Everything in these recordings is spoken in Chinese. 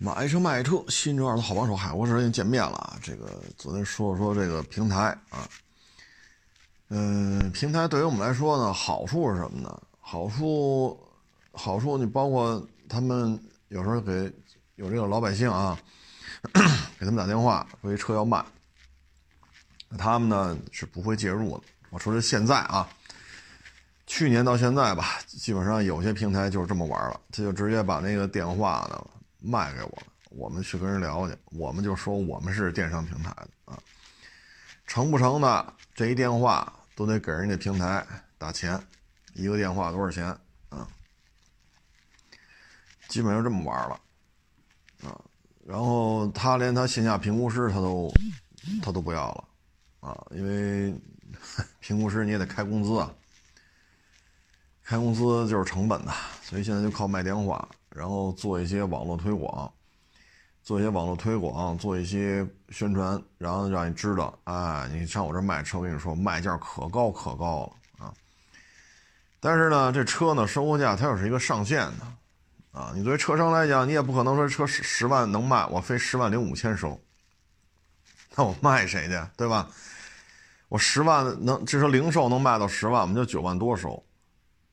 买车卖车，新车二手好帮手，嗨，我是又见面了。这个昨天说了说这个平台啊，嗯，平台对于我们来说呢，好处是什么呢？好处，好处你包括他们有时候给有这个老百姓啊，给他们打电话，说车要卖，他们呢是不会介入的。我说是现在啊，去年到现在吧，基本上有些平台就是这么玩了，他就直接把那个电话呢。卖给我我们去跟人聊去，我们就说我们是电商平台的啊，成不成的这一电话都得给人家平台打钱，一个电话多少钱啊？基本上这么玩了啊，然后他连他线下评估师他都他都不要了啊，因为 评估师你也得开工资啊，开工资就是成本呐，所以现在就靠卖电话。然后做一些网络推广，做一些网络推广，做一些宣传，然后让你知道，哎，你上我这卖车，我跟你说，卖价可高可高了啊！但是呢，这车呢，收购价它又是一个上限的啊。你作为车商来讲，你也不可能说车十十万能卖，我非十万零五千收，那我卖谁去，对吧？我十万能，这车零售能卖到十万，我们就九万多收。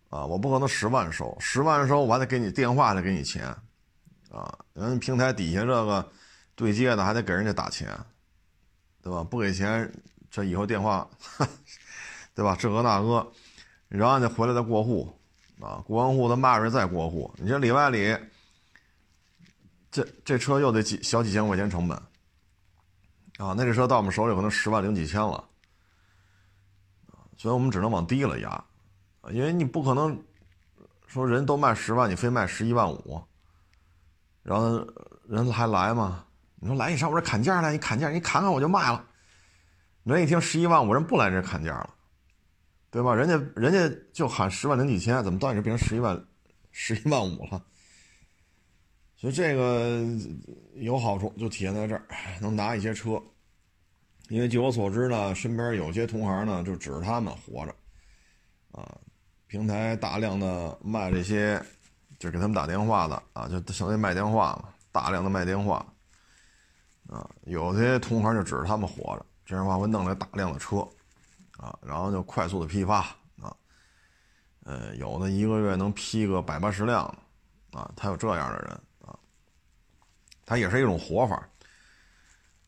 啊，我不可能十万收，十万收我还得给你电话得给你钱，啊，人平台底下这个对接的还得给人家打钱，对吧？不给钱，这以后电话，对吧？这个那个，然后你回来再过户，啊，过完户他骂人再过户，你这里外里，这这车又得几小几千块钱成本，啊，那这车到我们手里可能十万零几千了，所以我们只能往低了压。因为你不可能说人都卖十万，你非卖十一万五，然后人还来吗？你说来，你上我这砍价来，你砍价，你砍砍我就卖了。人一听十一万五，人不来这砍价了，对吧？人家人家就喊十万零几千，怎么到你这变成十一万十一万五了？所以这个有好处，就体现在这儿，能拿一些车。因为据我所知呢，身边有些同行呢，就指着他们活着，啊。平台大量的卖这些，就给他们打电话的啊，就相当于卖电话嘛，大量的卖电话，啊，有些同行就指着他们活着，这样的话会弄来大量的车，啊，然后就快速的批发，啊，呃，有的一个月能批个百八十辆，啊，他有这样的人，啊，他也是一种活法，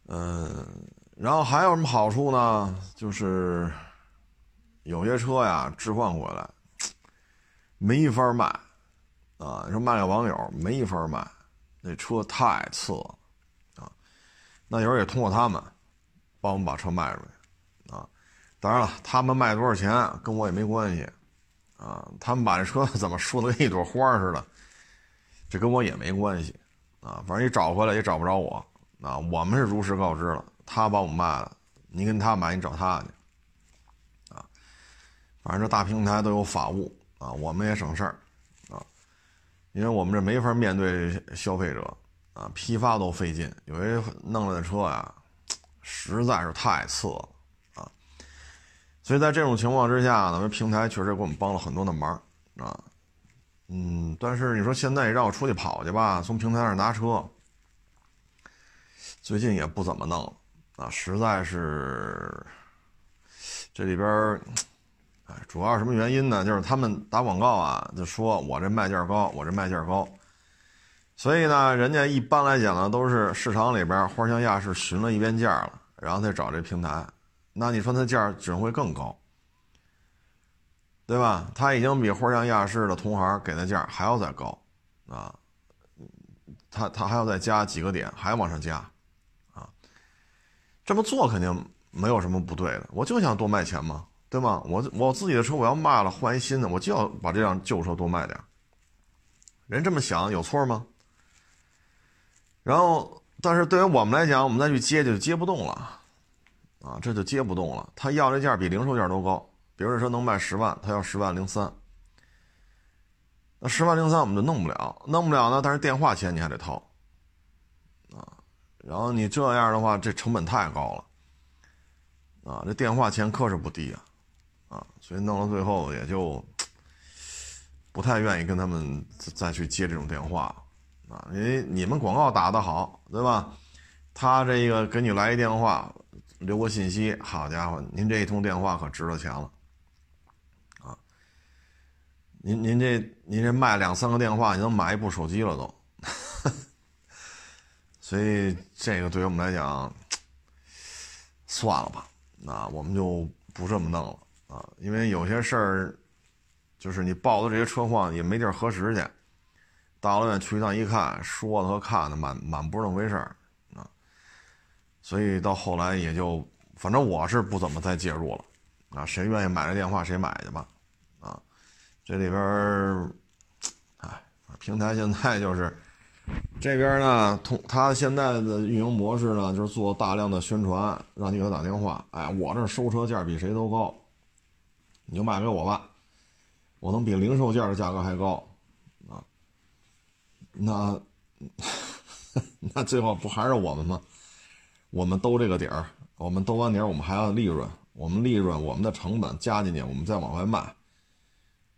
嗯，然后还有什么好处呢？就是有些车呀置换回来。没法卖，啊，你说卖给网友没法卖，那车太次了，啊，那有时候也通过他们，帮我们把车卖出去，啊，当然了，他们卖多少钱跟我也没关系，啊，他们把这车怎么说的跟一朵花似的，这跟我也没关系，啊，反正你找回来也找不着我，啊，我们是如实告知了，他帮我们卖了，你跟他买，你找他去，啊，反正这大平台都有法务。啊，我们也省事儿，啊，因为我们这没法面对消费者，啊，批发都费劲，有些弄来的车呀，实在是太次了，啊，所以在这种情况之下呢，平台确实给我们帮了很多的忙，啊，嗯，但是你说现在让我出去跑去吧，从平台上拿车，最近也不怎么弄，啊，实在是这里边。哎，主要什么原因呢？就是他们打广告啊，就说我这卖价高，我这卖价高，所以呢，人家一般来讲呢，都是市场里边花香亚市询了一遍价了，然后再找这平台，那你说他价只会更高，对吧？他已经比花香亚市的同行给的价还要再高，啊，他他还要再加几个点，还往上加，啊，这么做肯定没有什么不对的，我就想多卖钱嘛。对吗？我我自己的车我要卖了换一新的，我就要把这辆旧车多卖点。人这么想有错吗？然后，但是对于我们来讲，我们再去接就接不动了，啊，这就接不动了。他要这价比零售价都高，比如说能卖十万，他要十万零三，那十万零三我们就弄不了，弄不了呢。但是电话钱你还得掏，啊，然后你这样的话，这成本太高了，啊，这电话钱可是不低啊。所以弄到最后也就不太愿意跟他们再去接这种电话，啊，因为你们广告打得好，对吧？他这个给你来一电话，留个信息，好家伙，您这一通电话可值了钱了，啊！您您这您这卖两三个电话，你能买一部手机了都。所以这个对于我们来讲，算了吧，那我们就不这么弄了啊，因为有些事儿。就是你报的这些车况也没地儿核实去，大老远去一趟一看，说的和看的满满不是那么回事儿啊，所以到后来也就，反正我是不怎么再介入了啊，谁愿意买这电话谁买去吧，啊，这里边儿，哎，平台现在就是这边呢，通他现在的运营模式呢，就是做大量的宣传，让你给他打电话，哎，我这收车价比谁都高，你就卖给我吧。我能比零售价的价格还高，啊，那 那最后不还是我们吗？我们兜这个底儿，我们兜完底儿，我们还要利润，我们利润，我们的成本加进去，我们再往外卖，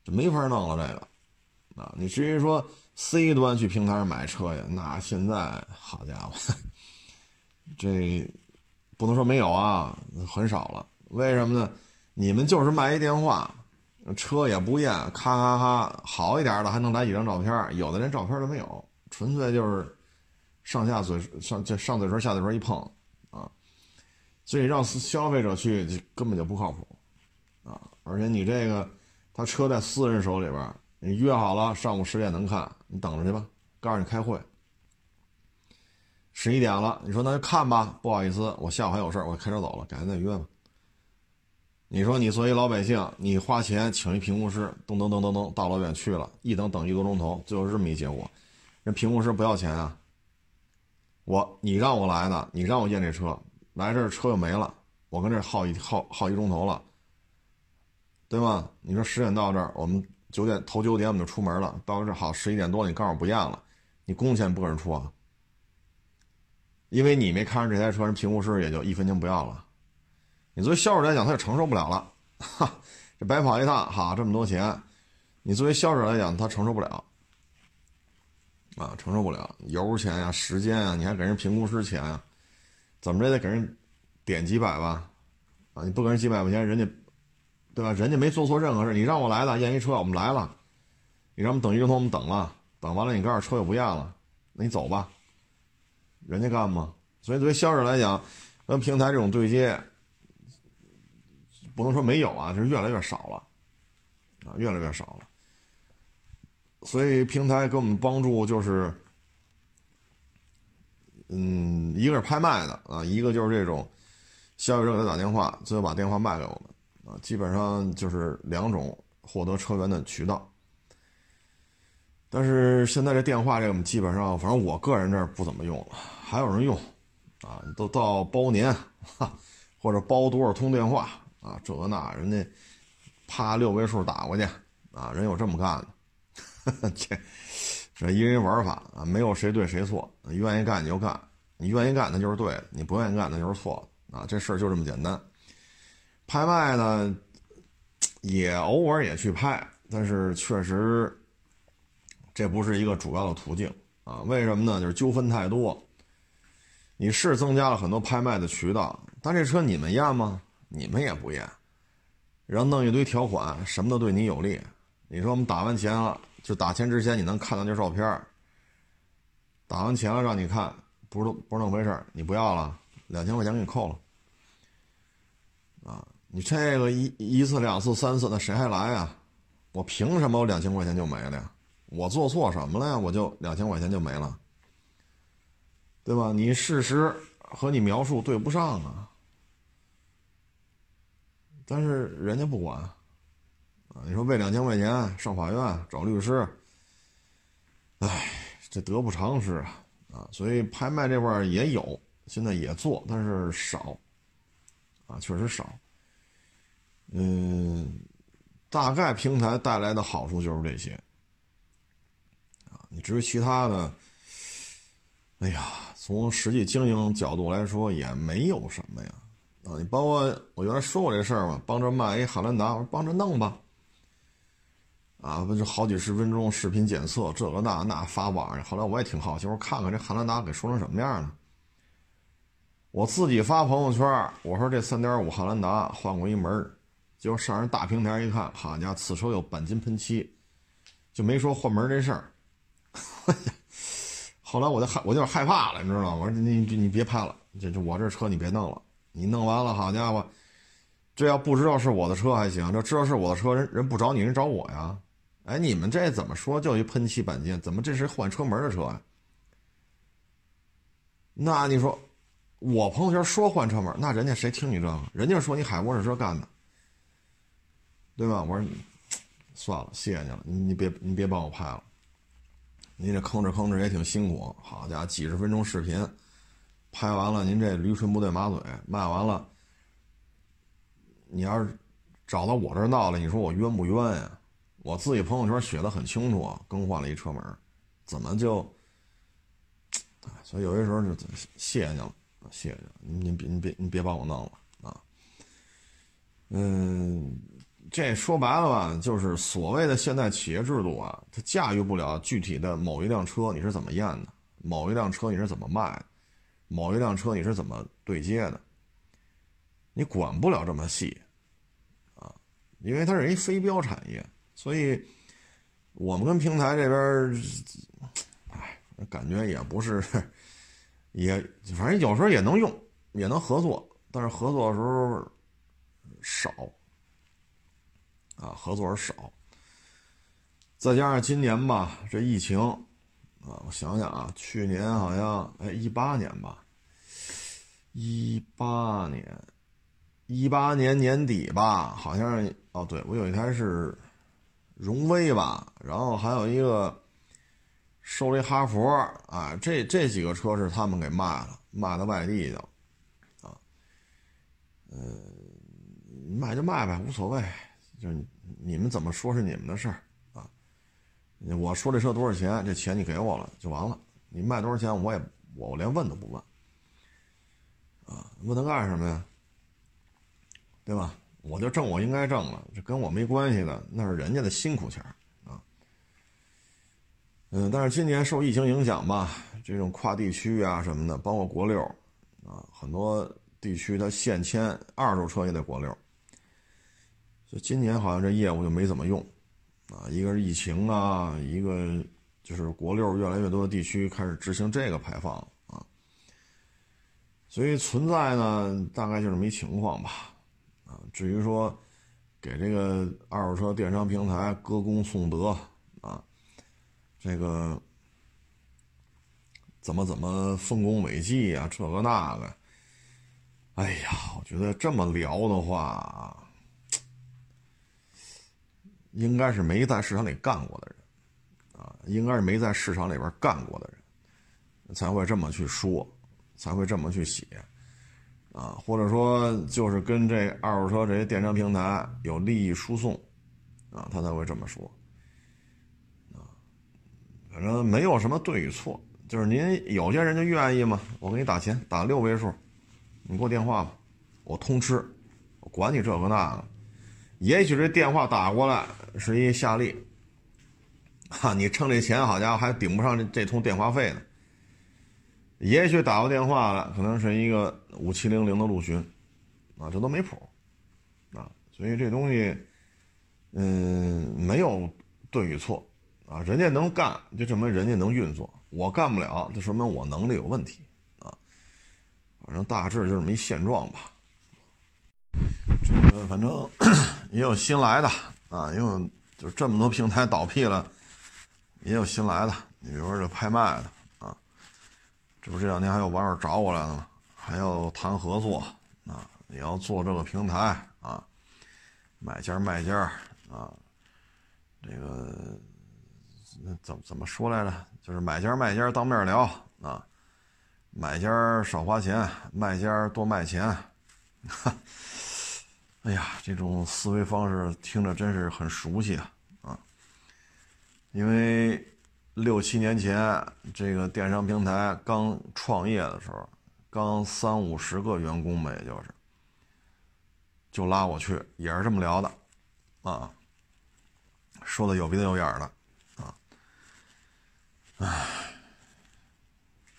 这没法弄了。这个，啊，你至于说 C 端去平台上买车呀，那现在好家伙，这不能说没有啊，很少了。为什么呢？你们就是卖一电话。车也不验，咔咔咔，好一点的还能来几张照片，有的连照片都没有，纯粹就是上下嘴上就上嘴唇下嘴唇一碰啊，所以让消费者去根本就不靠谱啊！而且你这个他车在私人手里边，你约好了上午十点能看，你等着去吧，告诉你开会，十一点了，你说那就看吧，不好意思，我下午还有事我开车走了，改天再约吧。你说你作为老百姓，你花钱请一评估师，噔噔噔噔噔，大老远去了，一等等一个多钟头，最后是这么一结果，人评估师不要钱啊。我你让我来的，你让我验这车，来这车又没了，我跟这耗一耗耗一钟头了，对吗？你说十点到这儿，我们九点头九点我们就出门了，到这好十一点多，你告诉我不验了，你工钱不给人出啊？因为你没看上这台车，人评估师也就一分钱不要了。你作为销售来讲，他就承受不了了，哈，这白跑一趟，哈，这么多钱，你作为销售来讲，他承受不了，啊，承受不了，油钱呀，时间呀，你还给人评估师钱呀，怎么着也得给人点几百吧，啊，你不给人几百块钱，人家，对吧？人家没做错任何事，你让我来的验一车，我们来了，你让我们等一钟，我们等了，等完了你告诉车又不验了，那你走吧，人家干吗？所以作为销售来讲，跟平台这种对接。不能说没有啊，就是越来越少了，啊，越来越少了。所以平台给我们帮助就是，嗯，一个是拍卖的啊，一个就是这种消费者给他打电话，最后把电话卖给我们啊，基本上就是两种获得车源的渠道。但是现在这电话这个我们基本上，反正我个人这儿不怎么用了，还有人用，啊，都到包年，哈，或者包多少通电话。啊，这个那人家，啪六位数打过去，啊，人有这么干的，这这一人玩法啊，没有谁对谁错，愿意干你就干，你愿意干那就是对的，你不愿意干那就是错的啊，这事儿就这么简单。拍卖呢，也偶尔也去拍，但是确实，这不是一个主要的途径啊。为什么呢？就是纠纷太多。你是增加了很多拍卖的渠道，但这车你们验吗？你们也不验，然后弄一堆条款，什么都对你有利。你说我们打完钱了，就打钱之前你能看到那照片打完钱了让你看，不是不是那么回事你不要了，两千块钱给你扣了。啊，你这个一一次两次三次，那谁还来呀？我凭什么我两千块钱就没了呀？我做错什么了呀？我就两千块钱就没了，对吧？你事实和你描述对不上啊。但是人家不管，啊，你说为两千块钱上法院找律师，哎，这得不偿失啊，啊，所以拍卖这块也有，现在也做，但是少，啊，确实少，嗯，大概平台带来的好处就是这些，啊，你至于其他的，哎呀，从实际经营角度来说也没有什么呀。啊，你包括我原来说过这事儿嘛，帮着卖一汉兰达，我说帮着弄吧。啊，不就好几十分钟视频检测，这个那那发网上。后来我也挺好奇，我看看这汉兰达给说成什么样了。我自己发朋友圈，我说这3.5汉兰达换过一门，结果上人大平台一看，好家伙，此车有钣金喷漆，就没说换门这事儿。后来我就害，我就害怕了，你知道吗？我说你你你别拍了，这这我这车你别弄了，你弄完了，好家伙，这要不知道是我的车还行，这知道是我的车，人人不找你，人找我呀。哎，你们这怎么说？就一喷漆钣金，怎么这是换车门的车呀？那你说，我朋友圈说换车门，那人家谁听你这个？人家说你海沃士车干的，对吧？我说，算了，谢谢你了，你别你别帮我拍了，你这吭哧吭哧也挺辛苦。好家伙，几十分钟视频，拍完了，您这驴唇不对马嘴，卖完了，你要是找到我这儿闹了，你说我冤不冤呀？我自己朋友圈写的很清楚，更换了一车门，怎么就？所以有些时候就谢谢您了，谢谢你，您别您别您别帮我弄了啊。嗯，这说白了吧，就是所谓的现代企业制度啊，它驾驭不了具体的某一辆车你是怎么验的，某一辆车你是怎么卖的，某一辆车你是怎么对接的，你管不了这么细啊，因为它是一非标产业。所以，我们跟平台这边，哎，感觉也不是，也反正有时候也能用，也能合作，但是合作的时候少，啊，合作少。再加上今年吧，这疫情，啊，我想想啊，去年好像哎一八年吧，一八年，一八年年底吧，好像哦，对我有一台是。荣威吧，然后还有一个收了一哈佛啊，这这几个车是他们给卖了，卖到外地去，啊，呃，卖就卖呗，无所谓，就你们怎么说是你们的事儿，我说这车多少钱，这钱你给我了就完了，你卖多少钱我也我连问都不问，啊，问他干什么呀？对吧？我就挣我应该挣了，这跟我没关系的，那是人家的辛苦钱啊。嗯，但是今年受疫情影响吧，这种跨地区啊什么的，包括国六啊，很多地区它限迁，二手车也得国六。所以今年好像这业务就没怎么用啊。一个是疫情啊，一个就是国六越来越多的地区开始执行这个排放啊。所以存在呢，大概就是没情况吧。啊，至于说给这个二手车电商平台歌功颂德啊，这个怎么怎么丰功伟绩啊，这个那个，哎呀，我觉得这么聊的话，应该是没在市场里干过的人啊，应该是没在市场里边干过的人，才会这么去说，才会这么去写。啊，或者说就是跟这二手车这些电商平台有利益输送，啊，他才会这么说。啊，反正没有什么对与错，就是您有些人就愿意嘛，我给你打钱，打六位数，你给我电话吧，我通吃，我管你这个那个。也许这电话打过来是一夏利，哈，你挣这钱好家伙还顶不上这这通电话费呢。也许打过电话了，可能是一个五七零零的陆巡，啊，这都没谱，啊，所以这东西，嗯，没有对与错，啊，人家能干，就证明人家能运作，我干不了，就说明我能力有问题，啊，反正大致就这么一现状吧。这个反正 也有新来的，啊，因为就这么多平台倒闭了，也有新来的，你比如说这拍卖的啊。这不这两天还有网友找我来了吗？还要谈合作啊，也要做这个平台啊，买家卖家啊，这个那怎么怎么说来着？就是买家卖家当面聊啊，买家少花钱，卖家多卖钱。哎呀，这种思维方式听着真是很熟悉啊啊，因为。六七年前，这个电商平台刚创业的时候，刚三五十个员工吧，也就是，就拉我去，也是这么聊的，啊，说的有鼻子有眼的，啊，唉，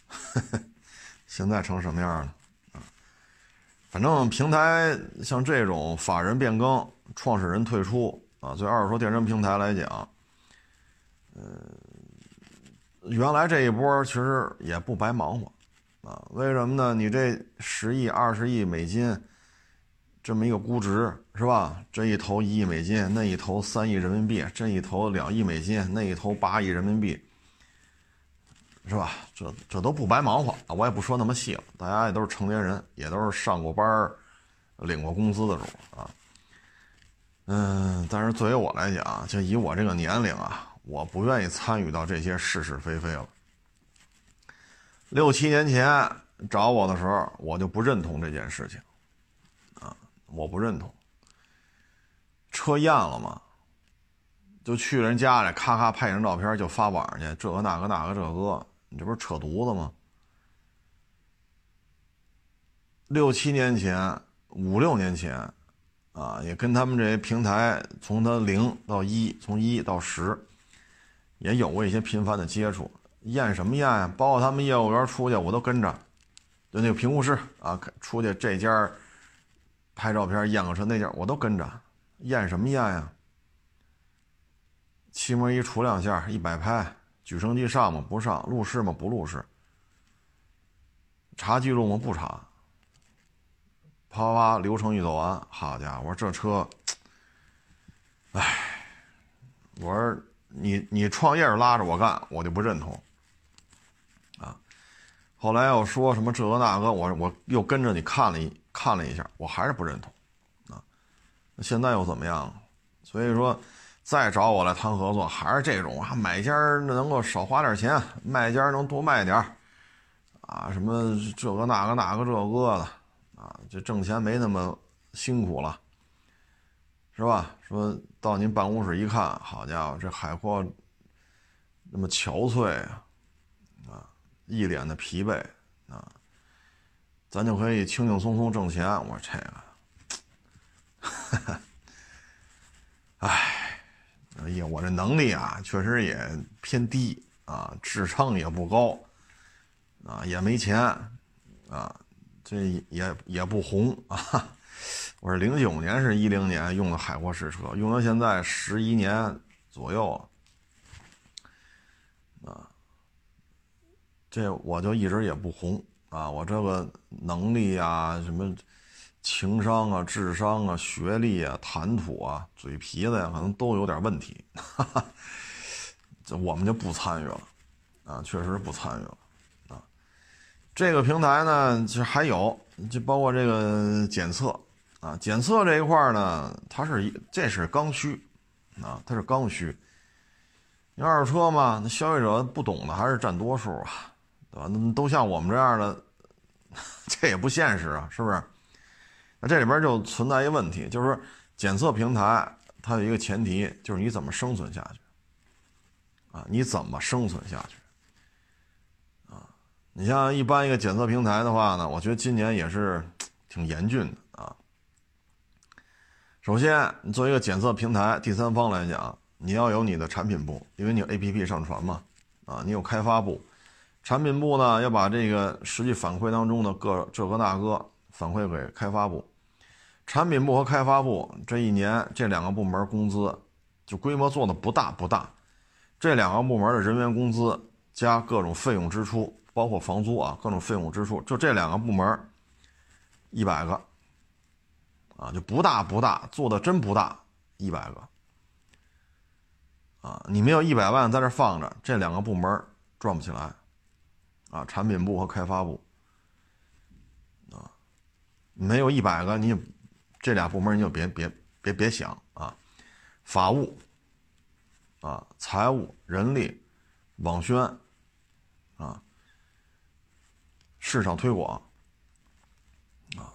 现在成什么样了？反正平台像这种法人变更、创始人退出啊，对二手车电商平台来讲，呃，原来这一波其实也不白忙活，啊，为什么呢？你这十亿、二十亿美金。这么一个估值是吧？这一投一亿美金，那一投三亿人民币，这一投两亿美金，那一投八亿人民币，是吧？这这都不白忙活啊！我也不说那么细了，大家也都是成年人，也都是上过班领过工资的主啊。嗯，但是作为我来讲，就以我这个年龄啊，我不愿意参与到这些是是非非了。六七年前找我的时候，我就不认同这件事情啊。我不认同，车验了吗？就去人家里，咔咔拍张照片就发网上去，这个那个那个这个，你这不是扯犊子吗？六七年前、五六年前，啊，也跟他们这些平台从他零到一，从一到十，也有过一些频繁的接触。验什么验呀？包括他们业务员出去，我都跟着，就那个评估师啊，出去这家。拍照片验个车那家我都跟着，验什么验呀？漆膜仪杵两下，一摆拍，举升机上吗？不上，路试吗？不路试，查记录吗？不查。啪啪啪，流程一走完，好家伙，我说这车，哎，我说你你创业拉着我干，我就不认同。啊，后来又说什么这个那个，我我又跟着你看了一。看了一下，我还是不认同，啊，那现在又怎么样？所以说，再找我来谈合作，还是这种啊，买家能够少花点钱，卖家能多卖点啊，什么这个那个那个这个的，啊，这挣钱没那么辛苦了，是吧？说到您办公室一看，好家伙，这海阔那么憔悴啊，啊，一脸的疲惫啊。咱就可以轻轻松松挣钱。我说这个，哎，哎呀，我这能力啊，确实也偏低啊，智商也不高，啊，也没钱，啊，这也也不红啊。我是零九年是一零年用的海阔试车，用到现在十一年左右，啊，这我就一直也不红。啊，我这个能力啊，什么情商啊、智商啊、学历啊、谈吐啊、嘴皮子呀，可能都有点问题。哈 哈这我们就不参与了，啊，确实不参与了。啊，这个平台呢，其实还有，就包括这个检测啊，检测这一块呢，它是一，这是刚需，啊，它是刚需。你二手车嘛，那消费者不懂的还是占多数啊。对吧？那都像我们这样的，这也不现实啊，是不是？那这里边就存在一个问题，就是说检测平台它有一个前提，就是你怎么生存下去啊？你怎么生存下去啊？你像一般一个检测平台的话呢，我觉得今年也是挺严峻的啊。首先，你作为一个检测平台第三方来讲，你要有你的产品部，因为你有 APP 上传嘛，啊，你有开发部。产品部呢，要把这个实际反馈当中的各这个那个反馈给开发部。产品部和开发部这一年这两个部门工资就规模做的不大不大，这两个部门的人员工资加各种费用支出，包括房租啊，各种费用支出，就这两个部门一百个啊，就不大不大，做的真不大，一百个啊，你没有一百万在这放着，这两个部门赚不起来。啊，产品部和开发部，啊，没有一百个，你这俩部门你就别别别别想啊，法务，啊，财务、人力、网宣，啊，市场推广，啊，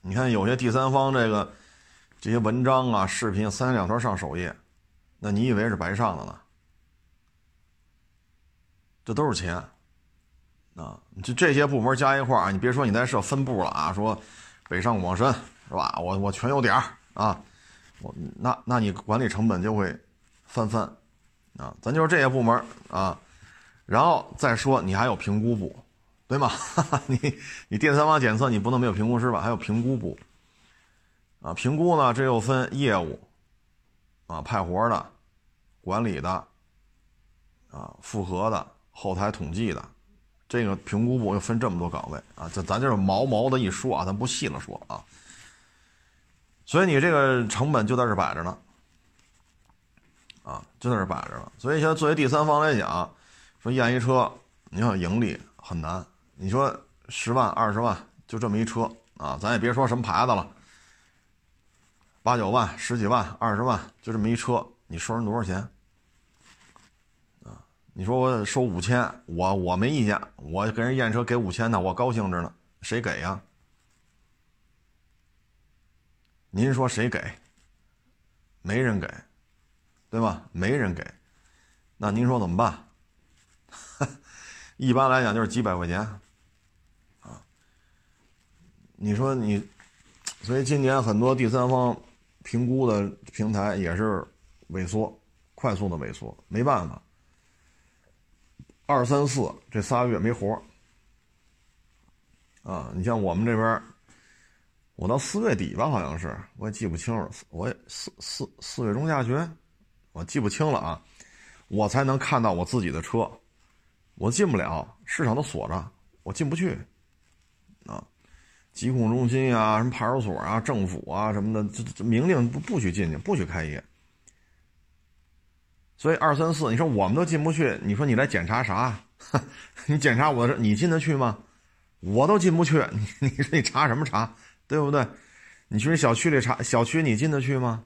你看有些第三方这个这些文章啊、视频三两头上首页，那你以为是白上的呢？这都是钱。啊，就这些部门加一块儿，你别说你再设分部了啊，说北上广深是吧？我我全有点儿啊，我那那你管理成本就会翻番，啊，咱就是这些部门啊，然后再说你还有评估部，对吗？你你第三方检测你不能没有评估师吧？还有评估部，啊，评估呢这又分业务，啊，派活的，管理的，啊，复核的，后台统计的，这个评估部又分这么多岗位啊，这咱就是毛毛的一说啊，咱不细了说啊。所以你这个成本就在这摆着呢，啊，就在这摆着了。所以现在作为第三方来讲，说验一车，你要盈利很难。你说十万、二十万就这么一车啊，咱也别说什么牌子了，八九万、十几万、二十万就这么一车，你收人多少钱？啊，你说我收五千，我我没意见，我给人验车给五千呢，我高兴着呢，谁给呀？您说谁给？没人给，对吧？没人给，那您说怎么办？一般来讲就是几百块钱，啊。你说你，所以今年很多第三方评估的平台也是萎缩，快速的萎缩，没办法。二三四这仨月没活啊，你像我们这边。我到四月底吧，好像是，我也记不清了。我也四四四月中下旬，我记不清了啊。我才能看到我自己的车，我进不了，市场都锁着，我进不去。啊，疾控中心呀，什么派出所啊，政府啊什么的，这这明令不不许进去，不许开业。所以二三四，你说我们都进不去，你说你来检查啥？你检查我的，你进得去吗？我都进不去，你你说你查什么查？对不对？你去小区里查，小区你进得去吗？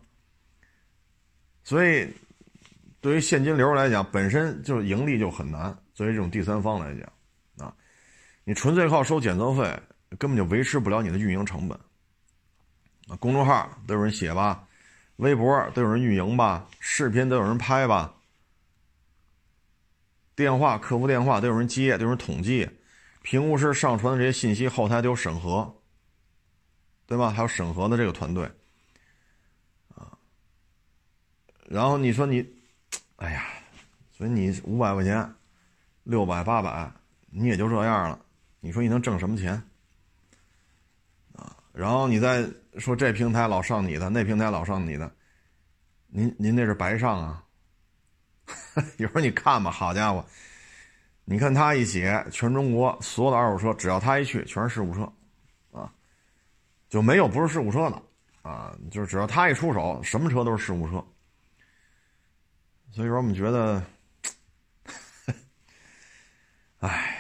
所以，对于现金流来讲，本身就是盈利就很难。作为这种第三方来讲，啊，你纯粹靠收检测费，根本就维持不了你的运营成本。啊，公众号都有人写吧，微博都有人运营吧，视频都有人拍吧，电话客服电话都有人接，都有人统计，评估师上传的这些信息，后台都有审核。对吧？还有审核的这个团队，啊，然后你说你，哎呀，所以你五百块钱，六百八百，你也就这样了。你说你能挣什么钱？啊，然后你再说这平台老上你的，那平台老上你的，您您那是白上啊？有时候你看吧，好家伙，你看他一写，全中国所有的二手车，只要他一去，全是事故车。就没有不是事故车的，啊，就是只要他一出手，什么车都是事故车。所以说我们觉得，唉，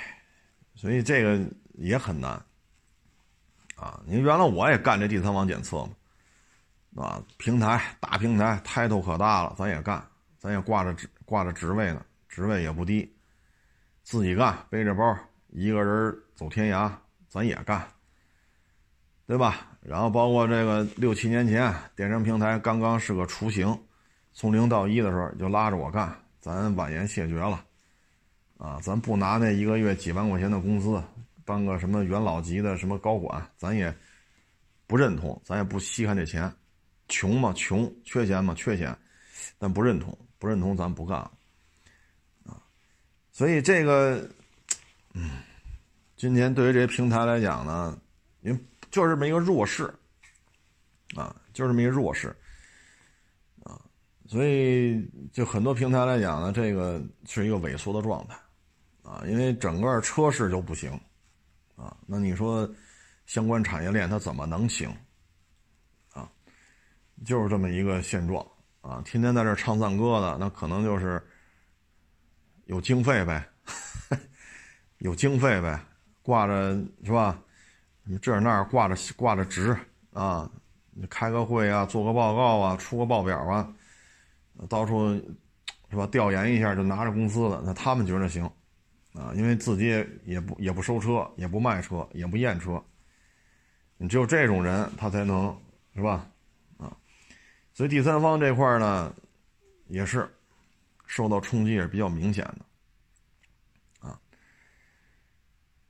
所以这个也很难，啊，你原来我也干这第三方检测嘛，啊，平台大平台，抬头可大了，咱也干，咱也挂着职挂着职位呢，职位也不低，自己干，背着包，一个人走天涯，咱也干。对吧？然后包括这个六七年前电商平台刚刚是个雏形，从零到一的时候就拉着我干，咱婉言谢绝了，啊，咱不拿那一个月几万块钱的工资，当个什么元老级的什么高管，咱也不认同，咱也不稀罕这钱，穷嘛穷，缺钱嘛缺钱，但不认同，不认同咱不干了，啊，所以这个，嗯，今年对于这些平台来讲呢，您。就是这么一个弱势，啊，就这么一个弱势，啊，所以就很多平台来讲呢，这个是一个萎缩的状态，啊，因为整个车市就不行，啊，那你说相关产业链它怎么能行？啊，就是这么一个现状，啊，天天在这唱赞歌的，那可能就是有经费呗，有经费呗，挂着是吧？你这那儿挂着挂着职啊，你开个会啊，做个报告啊，出个报表啊，到处是吧？调研一下就拿着工资了，那他们觉得行啊，因为自己也也不也不收车，也不卖车，也不验车，你只有这种人他才能是吧？啊，所以第三方这块呢，也是受到冲击也是比较明显的。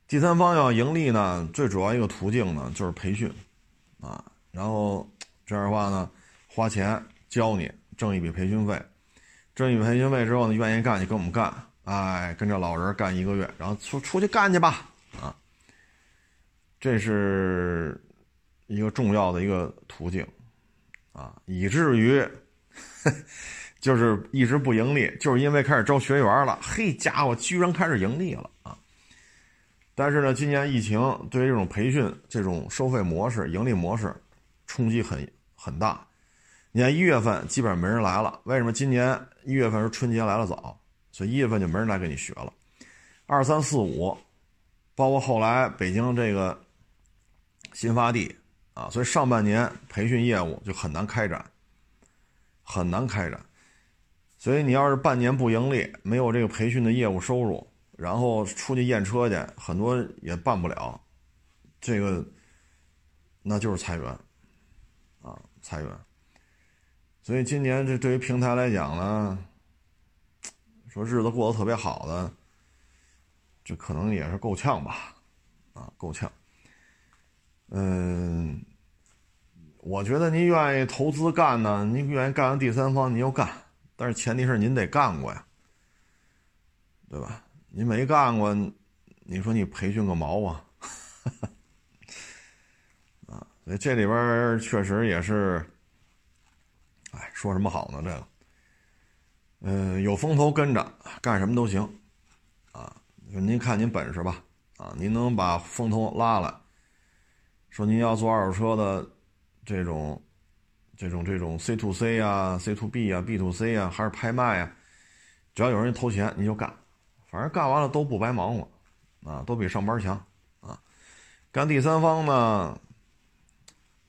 第三方要盈利呢，最主要一个途径呢就是培训，啊，然后这样的话呢，花钱教你挣一笔培训费，挣一笔培训费之后呢，愿意干就跟我们干，哎，跟着老人干一个月，然后出出去干去吧，啊，这是一个重要的一个途径，啊，以至于 就是一直不盈利，就是因为开始招学员了，嘿家伙，居然开始盈利了啊！但是呢，今年疫情对于这种培训、这种收费模式、盈利模式冲击很很大。你看一月份基本上没人来了，为什么？今年一月份是春节来的早，所以一月份就没人来给你学了。二三四五，包括后来北京这个新发地啊，所以上半年培训业务就很难开展，很难开展。所以你要是半年不盈利，没有这个培训的业务收入。然后出去验车去，很多也办不了，这个那就是裁员啊，裁员。所以今年这对于平台来讲呢，说日子过得特别好的，这可能也是够呛吧，啊，够呛。嗯，我觉得您愿意投资干呢，您愿意干第三方，您就干，但是前提是您得干过呀，对吧？您没干过，你说你培训个毛啊？啊，所以这里边确实也是，哎，说什么好呢？这个，嗯，有风投跟着干什么都行，啊，您看您本事吧，啊，您能把风投拉来，说您要做二手车的这种、这种、这种 C to C 啊、C to B 啊、B to C 啊，还是拍卖啊，只要有人投钱，你就干。反正干完了都不白忙活，啊，都比上班强，啊，干第三方呢，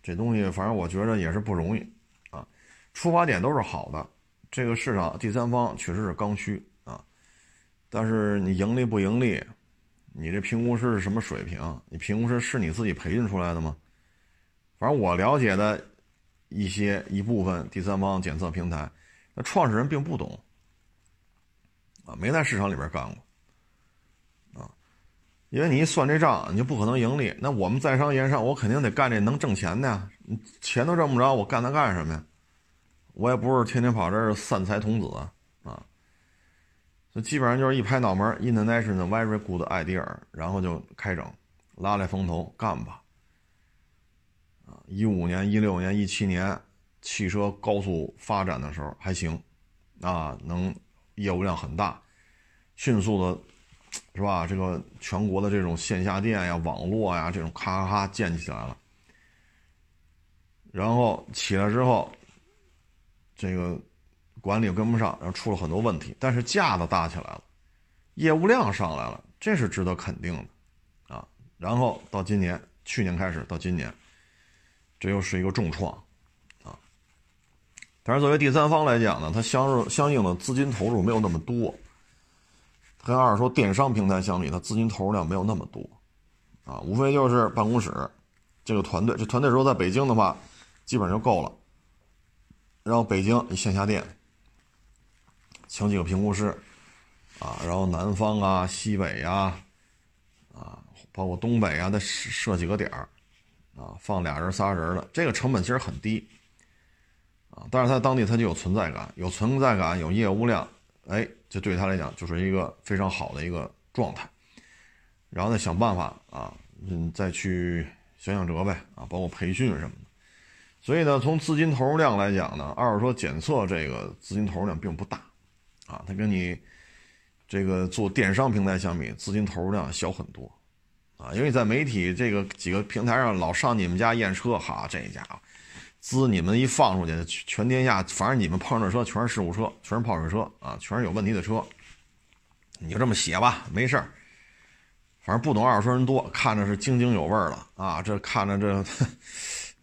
这东西反正我觉着也是不容易，啊，出发点都是好的，这个市场第三方确实是刚需啊，但是你盈利不盈利，你这评估师是什么水平？你评估师是你自己培训出来的吗？反正我了解的一些一部分第三方检测平台，那创始人并不懂。没在市场里边干过，啊，因为你一算这账，你就不可能盈利。那我们在商言商，我肯定得干这能挣钱的呀。钱都挣不着，我干它干什么呀？我也不是天天跑这儿散财童子啊。所以基本上就是一拍脑门，international very good idea，然后就开整，拉来风投干吧。啊，一五年、一六年、一七年，汽车高速发展的时候还行，啊，能。业务量很大，迅速的，是吧？这个全国的这种线下店呀、网络呀，这种咔咔咔建起来了。然后起来之后，这个管理跟不上，然后出了很多问题。但是架子搭起来了，业务量上来了，这是值得肯定的啊。然后到今年，去年开始到今年，这又是一个重创。但是作为第三方来讲呢，它相相应的资金投入没有那么多，跟二手电商平台相比，它资金投入量没有那么多，啊，无非就是办公室这个团队，这团队如果在北京的话，基本上就够了。然后北京线下店，请几个评估师，啊，然后南方啊、西北呀，啊，包括东北啊，再设几个点儿，啊，放俩人仨人的，这个成本其实很低。但是他当地他就有存在感，有存在感，有业务量，哎，这对他来讲就是一个非常好的一个状态。然后再想办法啊，嗯，再去想想辙呗啊，包括培训什么的。所以呢，从资金投入量来讲呢，二手车检测这个资金投入量并不大，啊，它跟你这个做电商平台相比，资金投入量小很多，啊，因为在媒体这个几个平台上老上你们家验车，哈，这家伙。资你们一放出去，全天下反正你们碰上车全是事故车，全是泡水车啊，全是有问题的车。你就这么写吧，没事儿。反正不懂二手车人多，看着是津津有味了啊。这看着这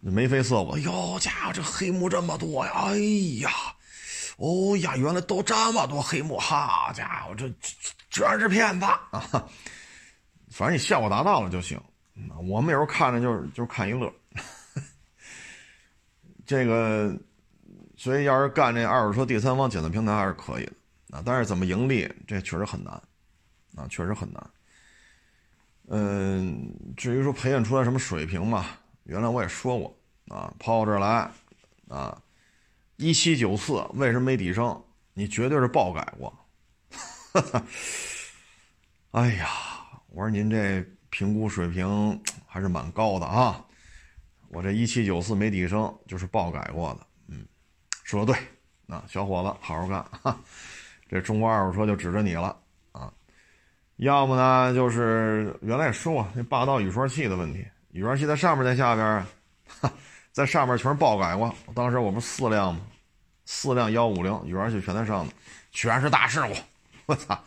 眉飞色舞，哟家伙，这黑幕这么多呀！哎呀，哦呀，原来都这么多黑幕，好家伙，这全是骗子啊！反正你效果达到了就行。我们有时候看着就是就是看一乐。这个，所以要是干这二手车第三方检测平台还是可以的啊，但是怎么盈利，这确实很难，啊，确实很难。嗯，至于说培养出来什么水平嘛，原来我也说过啊，跑我这儿来，啊，一七九四为什么没底升？你绝对是爆改过。哈 哈哎呀，我说您这评估水平还是蛮高的啊！我这一七九四没底升，就是爆改过的。嗯，说的对，啊，小伙子，好好干，哈，这中国二手车就指着你了啊！要么呢，就是原来也说过那霸道雨刷器的问题，雨刷器在上面在下边啊，在上面全是爆改过。当时我们四辆嘛，四辆幺五零雨刷器全在上面，全是大事故。我操！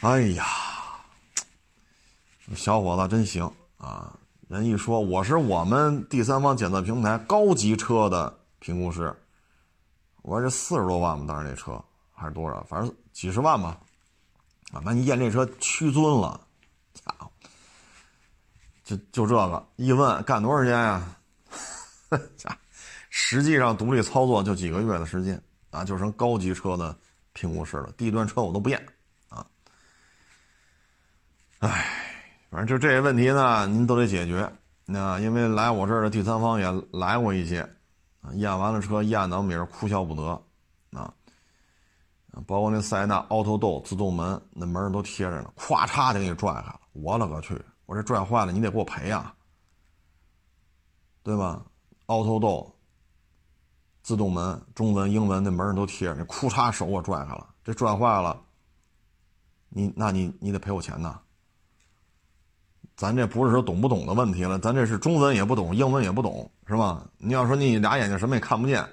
哎呀，小伙子真行啊！人一说我是我们第三方检测平台高级车的评估师，我说这四十多万吧，当时那车还是多少？反正几十万吧。啊，那你验这车屈尊了，家伙，就就这个一问干多少时间呀？实际上独立操作就几个月的时间啊，就成高级车的评估师了。低端车我都不验啊。唉，反正就这些问题呢，您都得解决。那因为来我这儿的第三方也来过一些，啊，验完了车验的我们也是哭笑不得，啊，包括那塞纳 Auto Door 自动门，那门都贴着呢，咵嚓就给你拽开了。我勒个去！我这拽坏了，你得给我赔呀，对吧？Auto Door 自动门，中文、英文那门上都贴着，那库嚓手我拽开了，这拽坏了，你那你你得赔我钱呐。咱这不是说懂不懂的问题了，咱这是中文也不懂，英文也不懂，是吧？你要说你俩眼睛什么也看不见，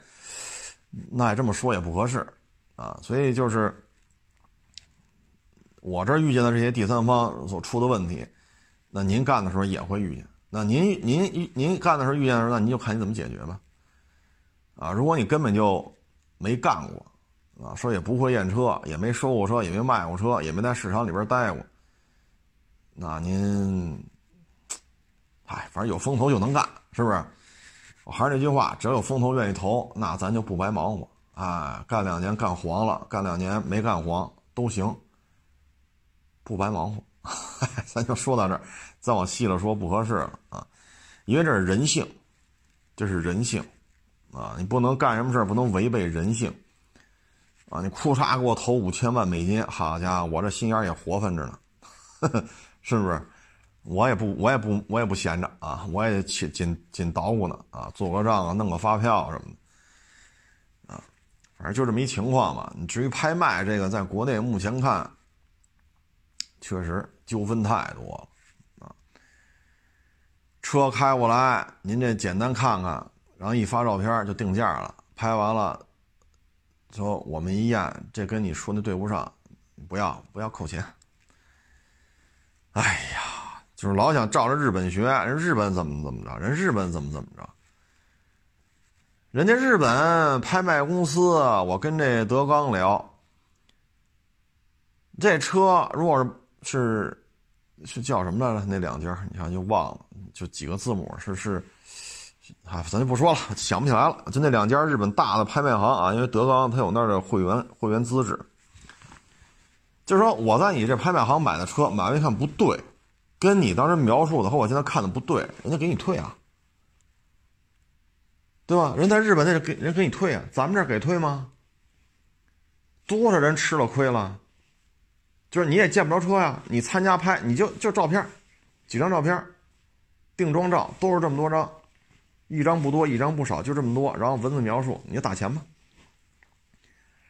那这么说也不合适啊。所以就是我这遇见的这些第三方所出的问题，那您干的时候也会遇见。那您您您干的时候遇见的时候，那您就看你怎么解决吧。啊，如果你根本就没干过啊，说也不会验车，也没收过车，也没卖过车，也没在市场里边待过。那您，哎，反正有风投就能干，是不是？我还是那句话，只要有风投愿意投，那咱就不白忙活。哎，干两年干黄了，干两年没干黄都行，不白忙活。咱就说到这儿，再往细了说不合适了啊，因为这是人性，这是人性啊，你不能干什么事不能违背人性啊！你哭嚓给我投五千万美金，好家伙，我这心眼也活泛着呢。是不是？我也不，我也不，我也不闲着啊！我也紧紧紧捣鼓呢啊，做个账啊，弄个发票什么的啊，反正就这么一情况嘛。你至于拍卖这个，在国内目前看，确实纠纷太多了啊。车开过来，您这简单看看，然后一发照片就定价了，拍完了，说我们一验，这跟你说的对不上，不要不要扣钱。哎呀，就是老想照着日本学，人日本怎么怎么着，人日本怎么怎么着，人家日本拍卖公司，我跟这德刚聊，这车如果是是是叫什么来着？那两家你看就忘了，就几个字母是是，啊，咱就不说了，想不起来了。就那两家日本大的拍卖行啊，因为德刚他有那儿的会员会员资质。就是说，我在你这拍卖行买的车，买完一看不对，跟你当时描述的和我现在看的不对，人家给你退啊，对吧？人在日本那是给人给你退啊，咱们这给退吗？多少人吃了亏了？就是你也见不着车呀，你参加拍你就就照片，几张照片，定妆照都是这么多张，一张不多，一张不少，就这么多，然后文字描述，你就打钱吧，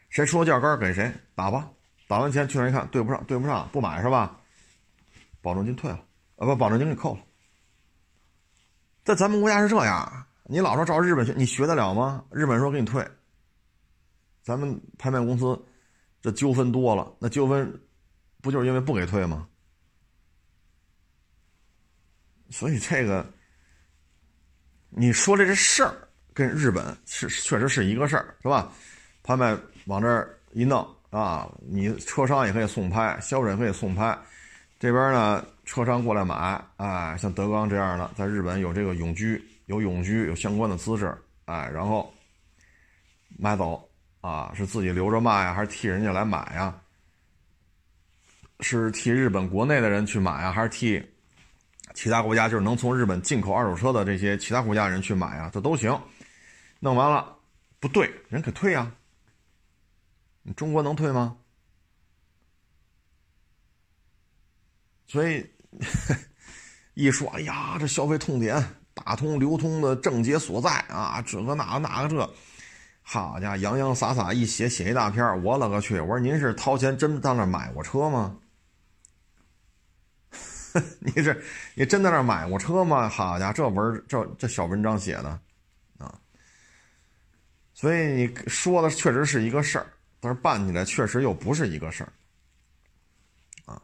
谁出价高给谁打吧。打完钱去那一看，对不上，对不上，不买是吧？保证金退了，啊不，保证金给扣了。在咱们国家是这样，你老说照日本学，你学得了吗？日本说给你退。咱们拍卖公司这纠纷多了，那纠纷不就是因为不给退吗？所以这个，你说这这事儿跟日本是确实是一个事儿，是吧？拍卖往这儿一弄。啊，你车商也可以送拍，销售也可以送拍，这边呢，车商过来买，哎，像德刚这样的，在日本有这个永居，有永居，有相关的资质，哎，然后买走，啊，是自己留着卖呀，还是替人家来买呀？是替日本国内的人去买啊，还是替其他国家，就是能从日本进口二手车的这些其他国家人去买啊？这都行。弄完了不对，人可退呀。中国能退吗？所以 一说，哎呀，这消费痛点，打通流通的症结所在啊，这个那个那个这，好家伙，洋洋洒洒一写写一大篇，我勒个去！我说您是掏钱真到那买过车吗？你是你真在那买过车吗？好家伙，这文这这小文章写的啊，所以你说的确实是一个事儿，但是办起来确实又不是一个事儿。啊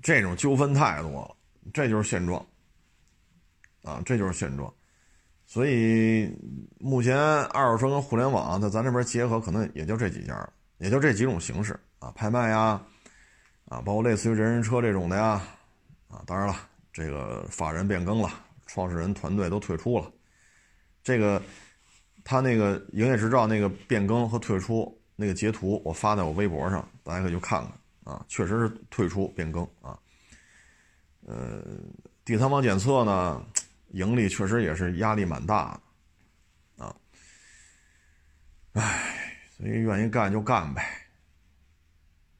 这种纠纷太多了，这就是现状，啊，这就是现状。所以目前二手车跟互联网在咱这边结合，可能也就这几家也就这几种形式啊，拍卖呀，啊，包括类似于人人车这种的呀，啊，当然了，这个法人变更了，创始人团队都退出了，这个他那个营业执照那个变更和退出那个截图，我发在我微博上，大家可以去看看。啊，确实是退出变更啊。呃，第三方检测呢，盈利确实也是压力蛮大的啊。唉，所以愿意干就干呗。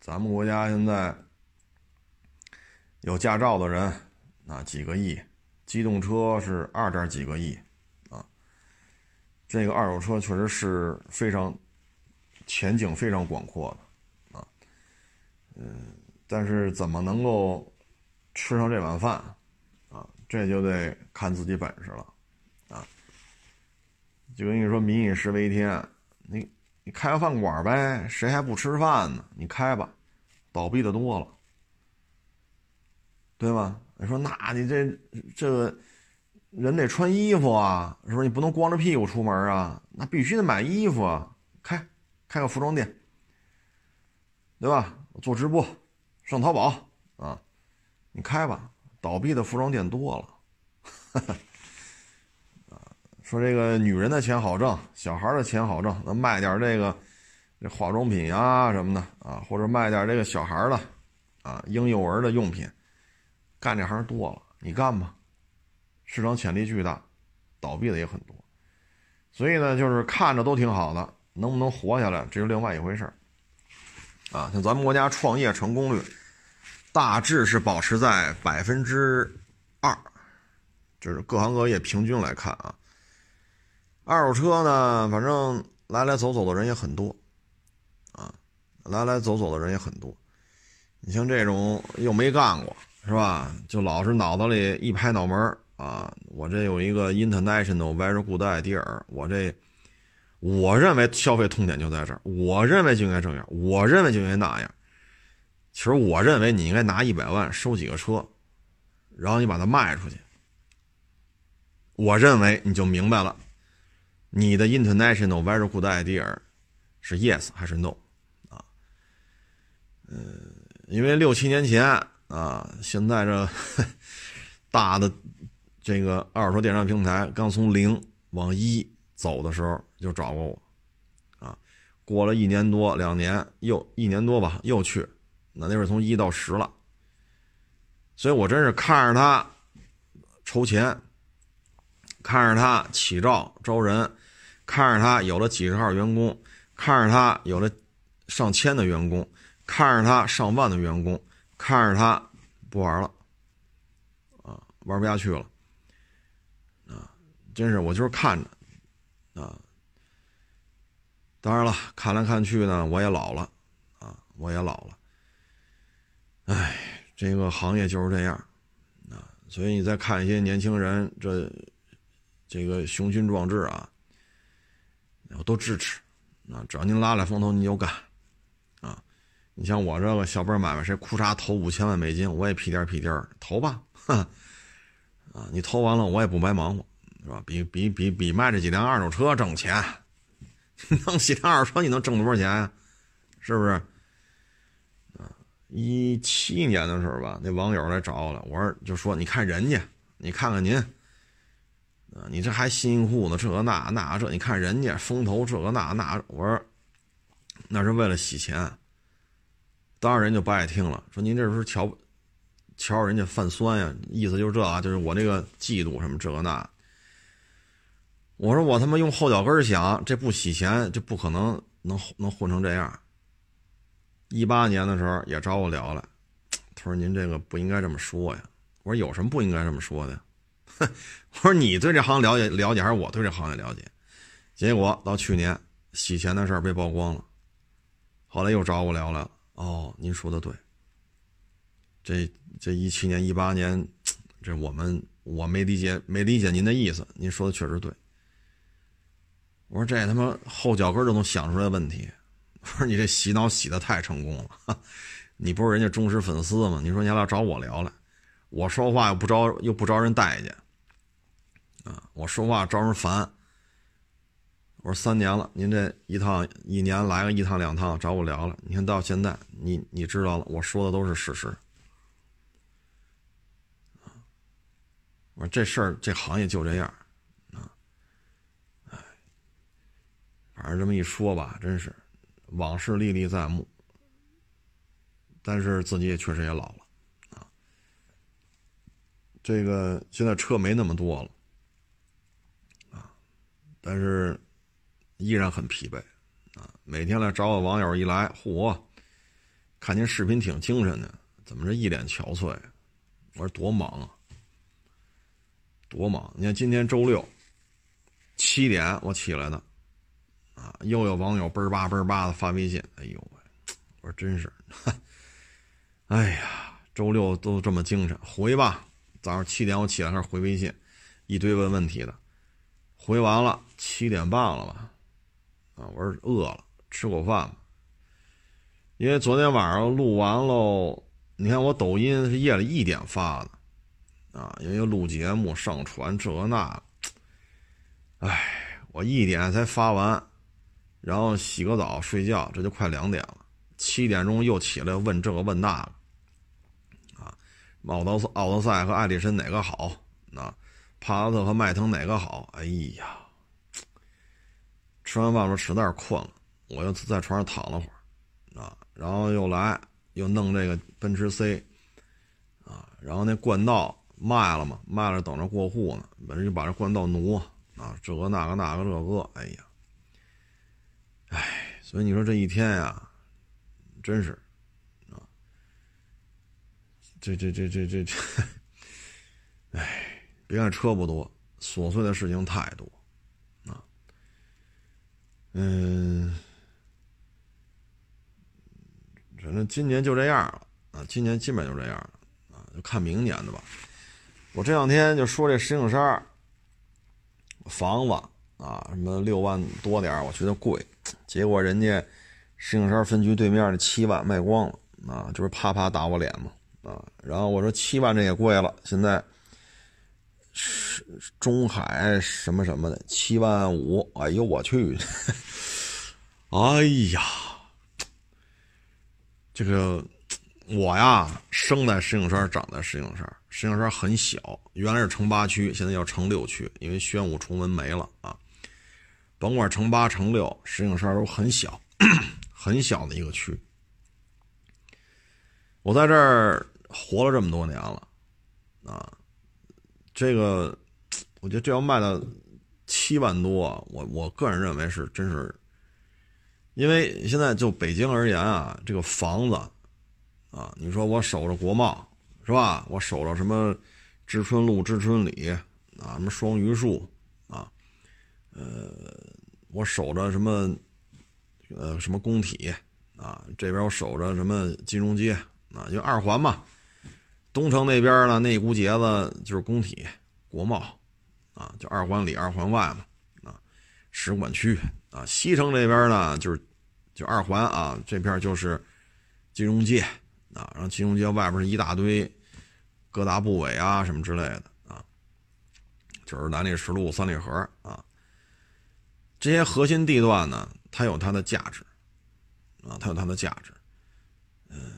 咱们国家现在有驾照的人啊几个亿，机动车是二点几个亿啊。这个二手车确实是非常前景非常广阔的。嗯，但是怎么能够吃上这碗饭啊？这就得看自己本事了啊！就跟你说“民以食为天”，你你开个饭馆呗，谁还不吃饭呢？你开吧，倒闭的多了，对吧？你说那你这这个人得穿衣服啊，是不是？你不能光着屁股出门啊？那必须得买衣服啊！开开个服装店，对吧？做直播，上淘宝啊，你开吧，倒闭的服装店多了，啊，说这个女人的钱好挣，小孩的钱好挣，那卖点这个这化妆品啊什么的啊，或者卖点这个小孩的啊婴幼儿的用品，干这行多了，你干吧，市场潜力巨大，倒闭的也很多，所以呢，就是看着都挺好的，能不能活下来，这是另外一回事儿。啊，像咱们国家创业成功率，大致是保持在百分之二，就是各行各业平均来看啊。二手车呢，反正来来走走的人也很多，啊，来来走走的人也很多。你像这种又没干过，是吧？就老是脑子里一拍脑门啊，我这有一个 international very good idea，我这。我认为消费痛点就在这儿，我认为就应该这样，我认为就应该那样。其实我认为你应该拿一百万收几个车，然后你把它卖出去。我认为你就明白了，你的 international very good idea 是 yes 还是 no 啊？嗯，因为六七年前啊，现在这 大的这个二手车电商平台刚从零往一。走的时候就找过我，啊，过了一年多两年又一年多吧又去，那那会从一到十了，所以我真是看着他筹钱，看着他起照招人，看着他有了几十号员工，看着他有了上千的员工，看着他上万的员工，看着他不玩了，啊，玩不下去了，啊，真是我就是看着。啊，当然了，看来看去呢，我也老了，啊，我也老了。哎，这个行业就是这样，啊，所以你再看一些年轻人，这这个雄心壮志啊，我都支持，啊，只要您拉来风头，你就干，啊，你像我这个小本买卖，谁哭嚓投五千万美金，我也屁颠屁颠投吧，啊，你投完了，我也不白忙活。是吧？比比比比卖这几辆二手车挣钱，弄几辆二手车你能挣多少钱呀？是不是？啊，一七年的时候吧，那网友来找我了，我说就说你看人家，你看看您，啊，你这还辛辛苦苦的这个那那这，你看人家风投这个那那，我说那是为了洗钱。当然人就不爱听了，说您这是瞧瞧人家犯酸呀，意思就是这啊，就是我这个嫉妒什么这个那。我说我他妈用后脚跟想，这不洗钱就不可能能能混成这样。一八年的时候也找我聊了，他说您这个不应该这么说呀。我说有什么不应该这么说的？哼，我说你对这行了解了解还是我对这行业了解？结果到去年洗钱的事儿被曝光了，后来又找我聊了。哦，您说的对。这这一七年一八年，这我们我没理解没理解您的意思。您说的确实对。我说这他妈后脚跟都能想出来问题。我说你这洗脑洗的太成功了。你不是人家忠实粉丝吗？你说你还要找我聊了，我说话又不招又不招人待见。啊，我说话招人烦。我说三年了，您这一趟一年来个一趟两趟找我聊了，你看到现在你你知道了，我说的都是事实。我说这事儿这行业就这样，啊，哎，反正这么一说吧，真是往事历历在目，但是自己也确实也老了，啊，这个现在车没那么多了，啊，但是依然很疲惫，啊，每天来找我网友一来，嚯，看您视频挺精神的，怎么这一脸憔悴？我说多忙啊！多忙！你看今天周六，七点我起来的，啊，又有网友嘣儿吧嘣儿吧的发微信，哎呦喂，我说真是，哎呀，周六都这么精神，回吧。早上七点我起来开始回微信，一堆问问题的，回完了七点半了吧，啊，我说饿了，吃口饭吧。因为昨天晚上录完喽，你看我抖音是夜里一点发的。啊，因为录节目、上传这那，哎，我一点才发完，然后洗个澡睡觉，这就快两点了。七点钟又起来问这个问那个，啊，奥德奥德赛和艾力绅哪个好？啊，帕萨特和迈腾哪个好？哎呀，吃完饭了实在是困了，我又在床上躺了会儿，啊，然后又来又弄这个奔驰 C，啊，然后那冠道。卖了嘛，卖了等着过户呢。本身就把这冠道挪啊，这个那个那个这个，哎呀，哎，所以你说这一天呀，真是啊，这这这这这这，哎，别看车不多，琐碎的事情太多啊。嗯，反正今年就这样了啊，今年基本就这样了啊，就看明年的吧。我这两天就说这石景山房子啊，什么六万多点我觉得贵。结果人家石景山分局对面的七万卖光了啊，就是啪啪打我脸嘛啊。然后我说七万这也贵了，现在是中海什么什么的七万五，哎呦我去！哎呀，这个我呀，生在石景山，长在石景山。石景山很小，原来是城八区，现在要城六区，因为宣武崇文没了啊。甭管乘八、乘六，石景山都很小，很小的一个区。我在这儿活了这么多年了啊，这个我觉得这要卖到七万多，我我个人认为是真是，因为现在就北京而言啊，这个房子啊，你说我守着国贸。是吧？我守着什么知春路、知春里啊，什么双榆树，呃，我守着什么呃什么工体啊，这边我守着什么金融街啊，就二环嘛。东城那边呢，那股节子就是工体、国贸啊，就二环里、二环外嘛啊，使馆区啊。西城这边呢，就是就二环啊，这片就是金融街。啊，然后金融街外边是一大堆各大部委啊，什么之类的啊，就是南礼士路、三里河啊，这些核心地段呢，它有它的价值啊，它有它的价值，嗯，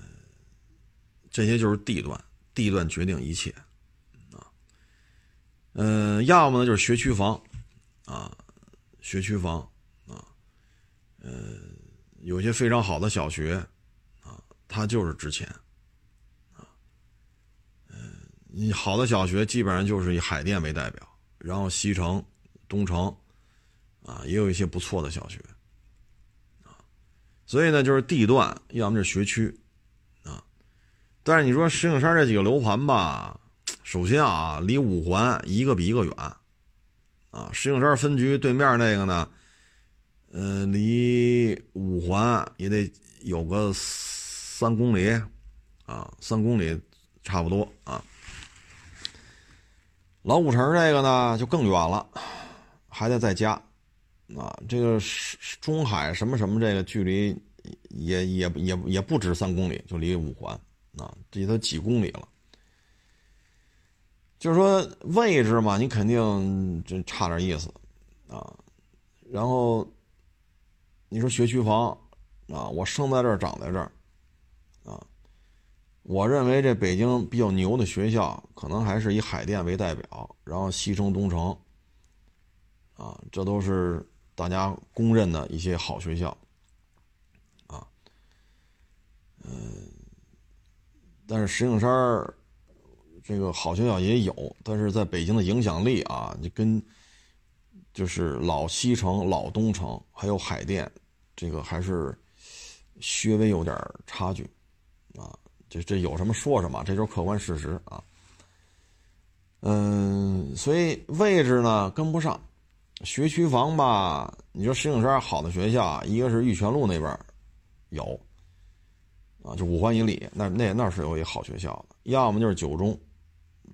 这些就是地段，地段决定一切啊，嗯，要么呢就是学区房啊，学区房啊，嗯，有些非常好的小学。啊它就是值钱，啊，嗯，你好的小学基本上就是以海淀为代表，然后西城、东城，啊，也有一些不错的小学，啊，所以呢，就是地段，要么是学区，啊。但是你说石景山这几个楼盘吧，首先啊，离五环一个比一个远，啊，石景山分局对面那个呢，呃，离五环也得有个三公里，啊，三公里差不多啊。老五城这个呢，就更远了，还得再加，啊，这个中海什么什么这个距离也也也也不止三公里，就离五环，啊，这都几公里了。就是说位置嘛，你肯定这差点意思，啊，然后你说学区房，啊，我生在这儿，长在这儿，啊。我认为这北京比较牛的学校，可能还是以海淀为代表，然后西城、东城，啊，这都是大家公认的一些好学校，啊，嗯，但是石景山这个好学校也有，但是在北京的影响力啊，你跟就是老西城、老东城还有海淀，这个还是稍微有点差距，啊。这这有什么说什么，这就是客观事实啊。嗯，所以位置呢跟不上，学区房吧，你说石景山好的学校，一个是玉泉路那边有，啊，就五环以里，那那那是有一好学校的，要么就是九中，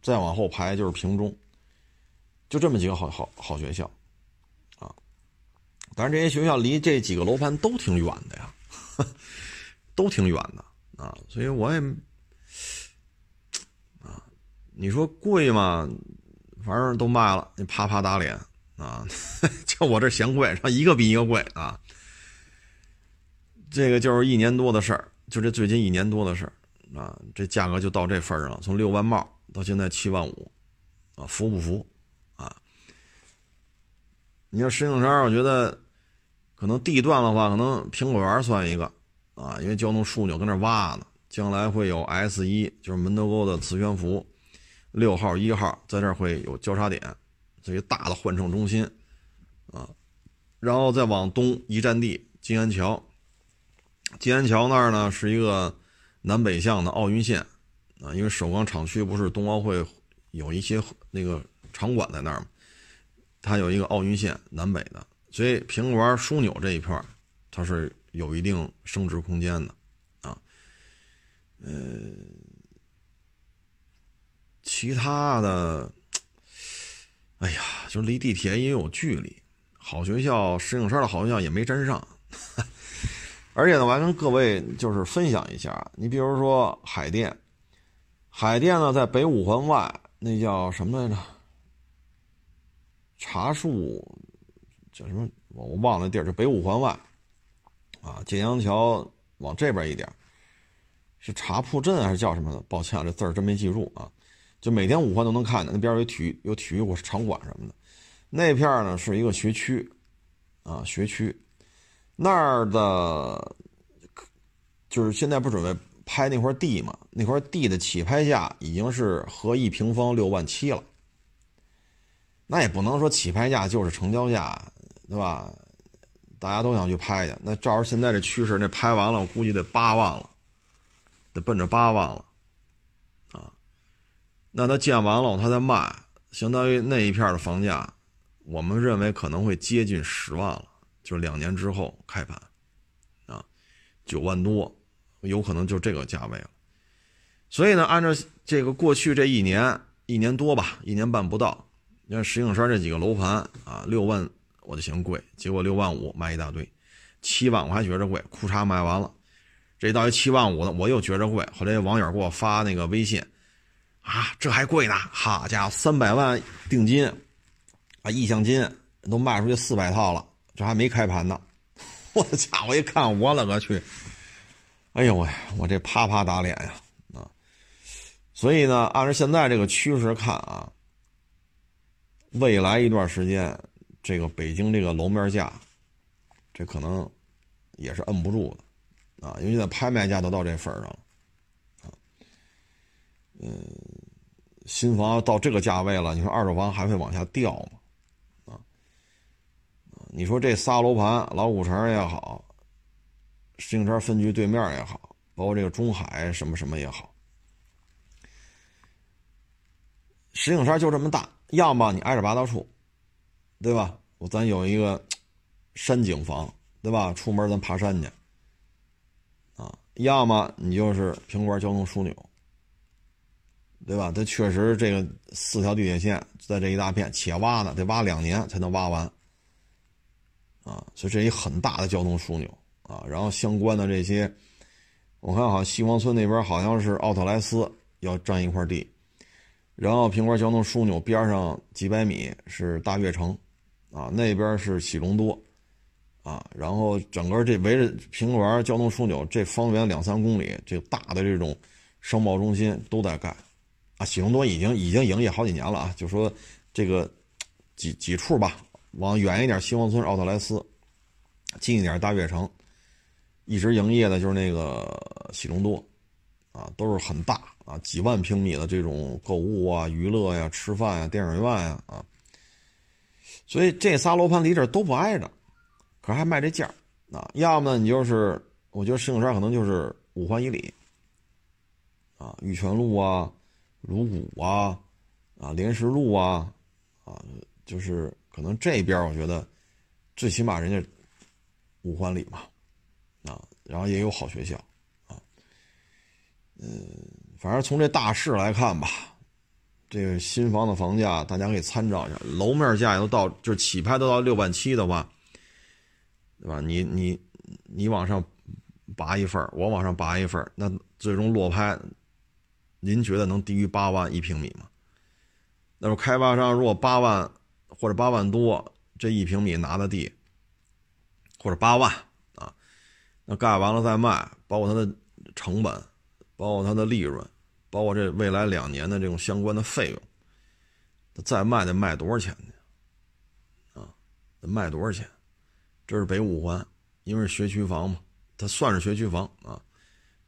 再往后排就是平中，就这么几个好好好学校，啊，但是这些学校离这几个楼盘都挺远的呀，都挺远的。啊，所以我也，啊，你说贵吗？反正都卖了，你啪啪打脸啊！就我这嫌贵，一个比一个贵啊！这个就是一年多的事儿，就这最近一年多的事儿啊，这价格就到这份儿上了，从六万帽到现在七万五，啊，服不服？啊？你要石景山，我觉得可能地段的话，可能苹果园算一个。啊，因为交通枢纽跟那挖呢，将来会有 S 一，就是门头沟的磁悬浮，六号、一号在这儿会有交叉点，这一大的换乘中心，啊，然后再往东一站地金安桥，金安桥那儿呢是一个南北向的奥运线，啊，因为首钢厂区不是冬奥会有一些那个场馆在那儿嘛，它有一个奥运线南北的，所以苹果园枢纽这一片它是。有一定升值空间的，啊，呃，其他的，哎呀，就离地铁也有距离。好学校，石景山的好学校也没沾上。而且呢，我还跟各位就是分享一下，你比如说海淀，海淀呢在北五环外，那叫什么来着？茶树叫什么？我我忘了地儿，就北五环外。啊，建阳桥往这边一点，是茶铺镇还是叫什么的？抱歉，这字儿真没记住啊。就每天五环都能看见，那边有体育有体育场馆什么的。那片呢是一个学区，啊，学区那儿的，就是现在不准备拍那块地嘛？那块地的起拍价已经是合一平方六万七了。那也不能说起拍价就是成交价，对吧？大家都想去拍去，那照着现在这趋势，那拍完了，我估计得八万了，得奔着八万了，那他建完了，他再卖，相当于那一片的房价，我们认为可能会接近十万了，就两年之后开盘，啊，九万多，有可能就这个价位了。所以呢，按照这个过去这一年一年多吧，一年半不到，你看石景山这几个楼盘啊，六万。我就嫌贵，结果六万五卖一大堆，七万我还觉着贵，裤衩卖完了，这到一七万五的我又觉着贵。后来网友给我发那个微信，啊，这还贵呢，好家伙，三百万定金，啊，意向金都卖出去四百套了，这还没开盘呢。我的家伙一看，我勒个去，哎呦喂，我这啪啪打脸呀啊！所以呢，按照现在这个趋势看啊，未来一段时间。这个北京这个楼面价，这可能也是摁不住的啊，因为现在拍卖价都到这份上了。嗯，新房到这个价位了，你说二手房还会往下掉吗？啊，你说这仨楼盘，老古城也好，石景山分局对面也好，包括这个中海什么什么也好，石景山就这么大，要么你挨着八大处，对吧？我咱有一个山景房，对吧？出门咱爬山去，啊，要么你就是平关交通枢纽，对吧？它确实这个四条地铁线在这一大片，且挖呢，得挖两年才能挖完，啊，所以这一很大的交通枢纽。啊，然后相关的这些，我看好像西王村那边好像是奥特莱斯要占一块地，然后平关交通枢纽边上几百米是大悦城，啊，那边是喜隆多，啊，然后整个这围着平关交通枢纽这方圆两三公里，这大的这种商贸中心都在盖，啊，喜隆多已经已经营业好几年了啊，就说这个几几处吧，往远一点西王村奥特莱斯，近一点大悦城。一直营业的就是那个喜隆多，啊，都是很大啊，几万平米的这种购物啊、娱乐呀、吃饭呀、电影院呀啊，所以这仨楼盘离这都不挨着，可还卖这价啊。要么，你就是我觉得石景山可能就是五环以里，啊，玉泉路啊、鲁谷啊、啊莲石路啊，啊，就是可能这边我觉得最起码人家五环里嘛。啊，然后也有好学校，啊，嗯，反正从这大势来看吧，这个新房的房价大家可以参照一下，楼面价都到，就是起拍都到六万七的话，对吧？你你你往上拔一份我往上拔一份那最终落拍，您觉得能低于八万一平米吗？那么开发商如果八万或者八万多这一平米拿的地，或者八万啊。那盖完了再卖，包括它的成本，包括它的利润，包括这未来两年的这种相关的费用，再卖得卖多少钱呢？啊，得卖多少钱？这是北五环，因为是学区房嘛，它算是学区房啊。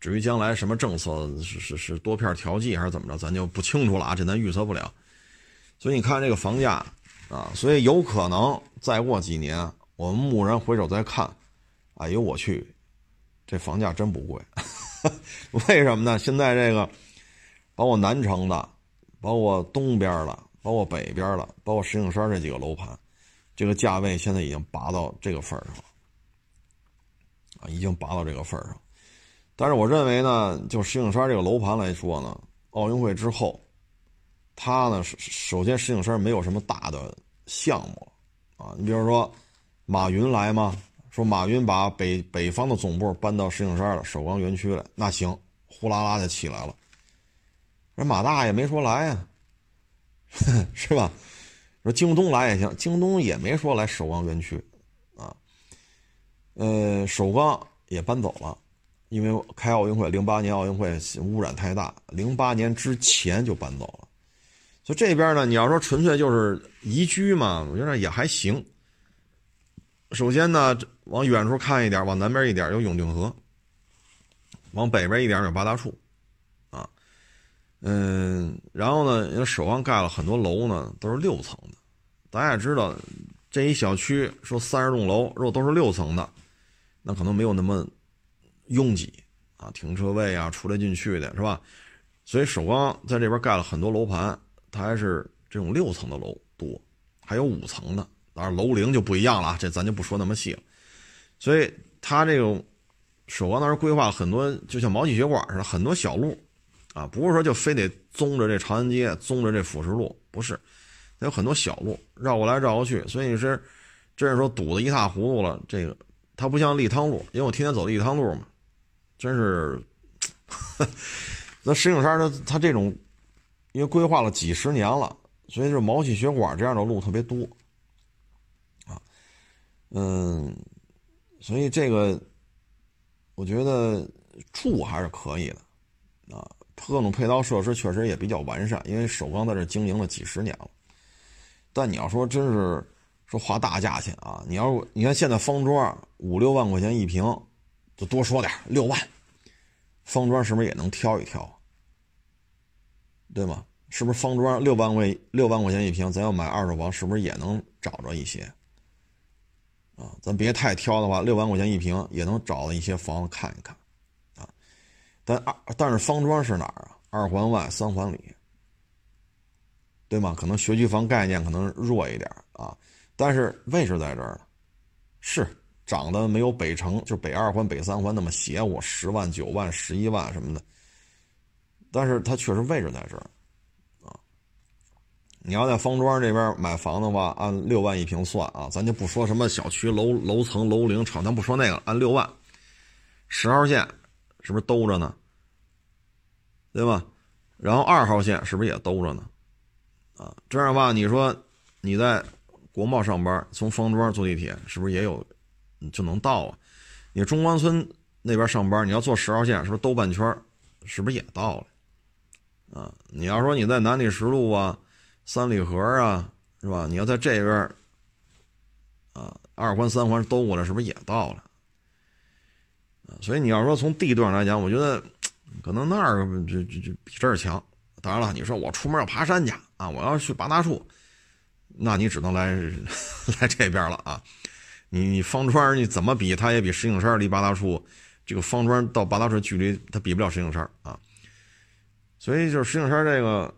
至于将来什么政策是是是多片调剂还是怎么着，咱就不清楚了啊，这咱预测不了。所以你看这个房价啊，所以有可能再过几年，我们蓦然回首再看，哎呦我去！这房价真不贵，为什么呢？现在这个，包括南城的，包括东边的，包括北边的，包括石景山这几个楼盘，这个价位现在已经拔到这个份儿上了，啊，已经拔到这个份上。但是我认为呢，就石景山这个楼盘来说呢，奥运会之后，它呢，首先石景山没有什么大的项目，啊，你比如说马云来吗？说马云把北北方的总部搬到石景山了，首钢园区了，那行，呼啦啦就起来了。人马大爷没说来呀，是吧？说京东来也行，京东也没说来首钢园区，啊，呃，首钢也搬走了，因为开奥运会，零八年奥运会污染太大，零八年之前就搬走了。所以这边呢，你要说纯粹就是宜居嘛，我觉得也还行。首先呢，往远处看一点，往南边一点有永定河，往北边一点有八大处，啊，嗯，然后呢，因为首钢盖了很多楼呢，都是六层的。大家也知道，这一小区说三十栋楼，如果都是六层的，那可能没有那么拥挤啊，停车位啊，出来进去的是吧？所以首钢在这边盖了很多楼盘，它还是这种六层的楼多，还有五层的。当然，楼龄就不一样了，这咱就不说那么细了。所以，他这个首钢当时规划很多，就像毛细血管似的，很多小路，啊，不是说就非得宗着这长安街、宗着这辅食路，不是，它有很多小路绕过来绕过去。所以你是，真是说堵得一塌糊涂了。这个它不像立汤路，因为我天天走立汤路嘛，真是。那石景山它它这种，因为规划了几十年了，所以这毛细血管这样的路特别多。啊嗯，所以这个我觉得住还是可以的，啊，各种配套设施确实也比较完善，因为首钢在这经营了几十年了。但你要说真是说花大价钱啊，你要你看现在方庄五六万块钱一平，就多说点六万，方庄是不是也能挑一挑？对吗？是不是方庄六万块六万块钱一平，咱要买二手房，是不是也能找着一些？啊，咱别太挑的话，六万块钱一平也能找到一些房子看一看，啊，但二但是方庄是哪儿啊？二环外三环里，对吗？可能学区房概念可能弱一点啊，但是位置在这儿呢，是长得没有北城就北二环、北三环那么邪乎，十万、九万、十一万什么的，但是它确实位置在这儿。啊你要在方庄这边买房的话，按六万一平算啊，咱就不说什么小区楼楼层楼龄厂，咱不说那个，按六万，十号线是不是兜着呢？对吧？然后二号线是不是也兜着呢？啊，这样的话，你说你在国贸上班，从方庄坐地铁是不是也有就能到啊？你中关村那边上班，你要坐十号线，是不是兜半圈是不是也到了？啊，你要说你在南礼士路啊？三里河啊，是吧？你要在这边啊，二环、三环兜过来，是不是也到了？所以你要说从地段来讲，我觉得可能那儿就就就比这儿强。当然了，你说我出门要爬山去啊，我要去八大处，那你只能来 来这边了啊。你你方砖你怎么比，它也比石景山离八大处这个方砖到八大处距离，它比不了石景山啊。所以就是石景山这个。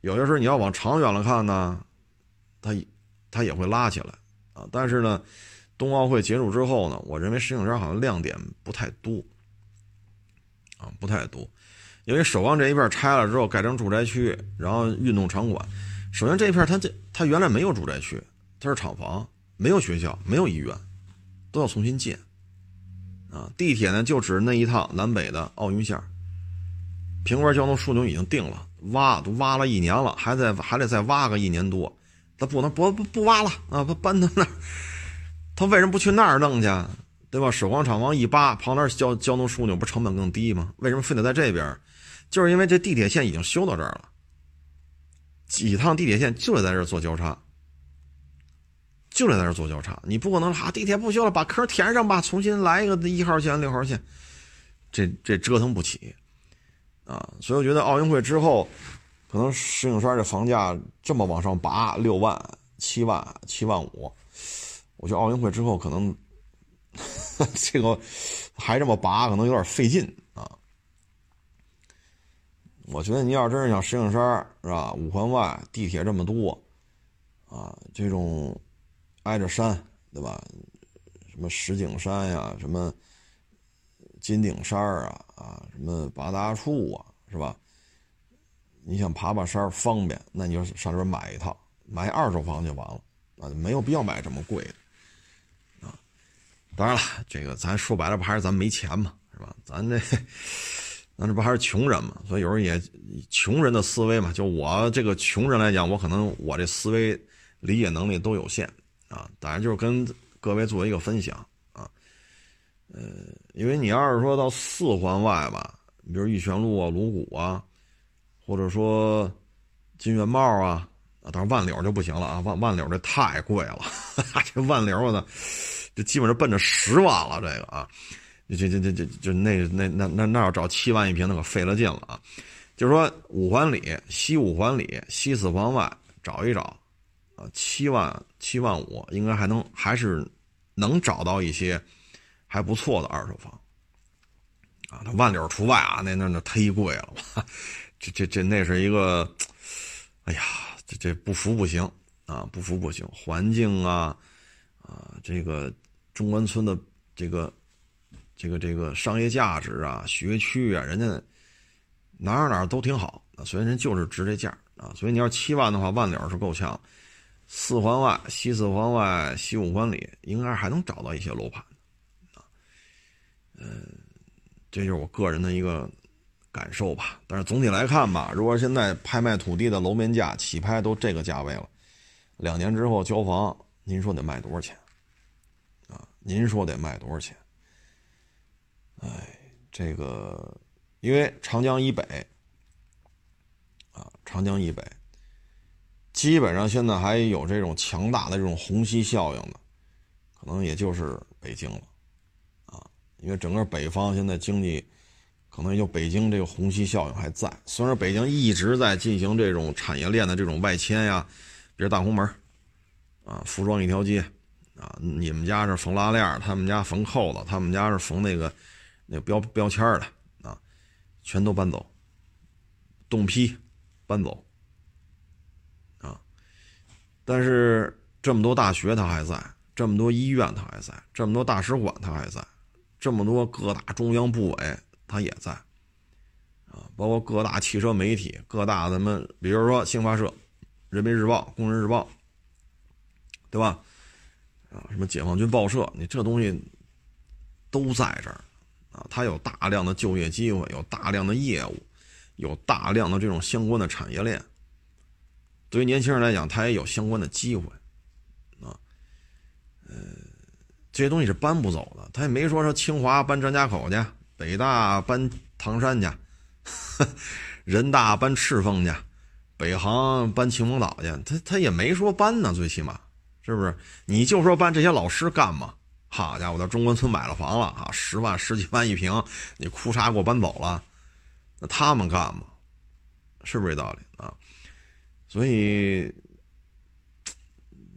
有些时候你要往长远了看呢，它它也会拉起来啊。但是呢，冬奥会结束之后呢，我认为石景山好像亮点不太多啊，不太多。因为首钢这一片拆了之后改成住宅区，然后运动场馆。首先这一片它这它原来没有住宅区，它是厂房，没有学校，没有医院，都要重新建啊。地铁呢就指那一趟南北的奥运线，平面交通枢纽已经定了。挖都挖了一年了，还在还得再挖个一年多，他不能不不不挖了啊！不搬到那儿，他为什么不去那儿弄去？对吧？首钢厂房一扒，旁边交交通枢纽不成本更低吗？为什么非得在这边？就是因为这地铁线已经修到这儿了，几趟地铁线就得在这儿做交叉，就得在这做交叉。你不可能哈地铁不修了，把坑填上吧，重新来一个一号线、六号线，这这折腾不起。啊，所以我觉得奥运会之后，可能石景山这房价这么往上拔，六万、七万、七万五，我觉得奥运会之后可能 这个还这么拔，可能有点费劲啊。我觉得你要真是像石景山是吧，五环外地铁这么多啊，这种挨着山对吧？什么石景山呀，什么。金顶山啊啊，什么八大处啊，是吧？你想爬爬山方便，那你就上这边买一套，买二手房就完了啊，没有必要买这么贵的啊。当然了，这个咱说白了不还是咱没钱嘛，是吧？咱这咱这不还是穷人嘛，所以有时候也穷人的思维嘛。就我这个穷人来讲，我可能我这思维理解能力都有限啊。当然就是跟各位做一个分享啊。呃，因为你要是说到四环外吧，你比如玉泉路啊、鲁谷啊，或者说金源茂啊，啊，当然万柳就不行了啊，万万柳这太贵了，这万柳呢，这基本上奔着十万了，这个啊，这这这这就那那那那那要找七万一平，那可费了劲了啊。就是说五环里、西五环里、西四环外找一找，啊，七万七万五应该还能还是能找到一些。还不错的二手房，啊，它万柳除外啊，那那那忒贵了，这这这那是一个，哎呀，这这不服不行啊，不服不行，环境啊，啊，这个中关村的这个这个这个商业价值啊，学区啊，人家哪儿哪儿都挺好，所以人就是值这价啊，所以你要七万的话，万柳是够呛，四环外、西四环外、西五环里，应该还能找到一些楼盘。嗯，这就是我个人的一个感受吧。但是总体来看吧，如果现在拍卖土地的楼面价起拍都这个价位了，两年之后交房，您说得卖多少钱？啊，您说得卖多少钱？哎，这个因为长江以北，啊，长江以北，基本上现在还有这种强大的这种虹吸效应的，可能也就是北京了。啊因为整个北方现在经济，可能就北京这个虹吸效应还在。虽然北京一直在进行这种产业链的这种外迁呀，比如大红门，啊，服装一条街，啊，你们家是缝拉链，他们家缝扣子，他们家是缝那个那个标标签的啊，全都搬走，冻批搬走。但是这么多大学他还在，这么多医院他还在，这么多大使馆他还在，这么多各大中央部委他也在啊，包括各大汽车媒体、各大咱们，比如说新华社、人民日报、工人日报，对吧？啊，什么解放军报社，你这东西都在这儿啊，它有大量的就业机会，有大量的业务，有大量的这种相关的产业链。对于年轻人来讲，他也有相关的机会啊。呃，这些东西是搬不走的，他也没说说清华搬张家口去，北大搬唐山去，人大搬赤峰去，北航搬秦皇岛去，他他也没说搬呢，最起码。是不是？你就说搬这些老师干嘛？好家伙，在中关村买了房了啊，十万十几万一平，你哭啥给我搬走了，那他们干嘛？是不是这道理啊？所以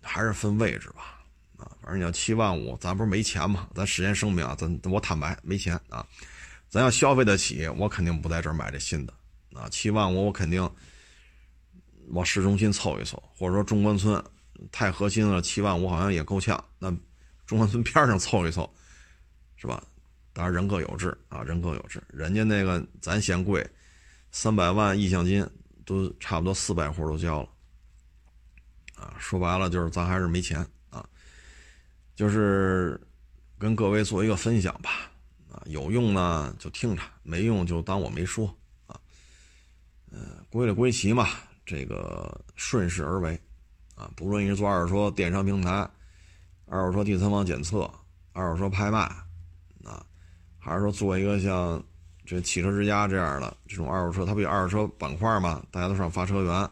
还是分位置吧，啊，反正你要七万五，咱不是没钱嘛？咱事先声明啊，咱我坦白没钱啊，咱要消费得起，我肯定不在这儿买这新的啊。七万五，我肯定往市中心凑一凑，或者说中关村。太核心了，七万五好像也够呛。那中关村边上凑一凑，是吧？当然人各有志啊，人各有志。人家那个咱嫌贵，三百万意向金都差不多四百户都交了，啊，说白了就是咱还是没钱啊。就是跟各位做一个分享吧，啊，有用呢就听着，没用就当我没说啊。呃，归了归齐嘛，这个顺势而为。啊，不论你是做二手车电商平台、二手车第三方检测、二手车拍卖，啊，还是说做一个像这汽车之家这样的这种二手车，它不有二手车板块吗？大家都上发车源，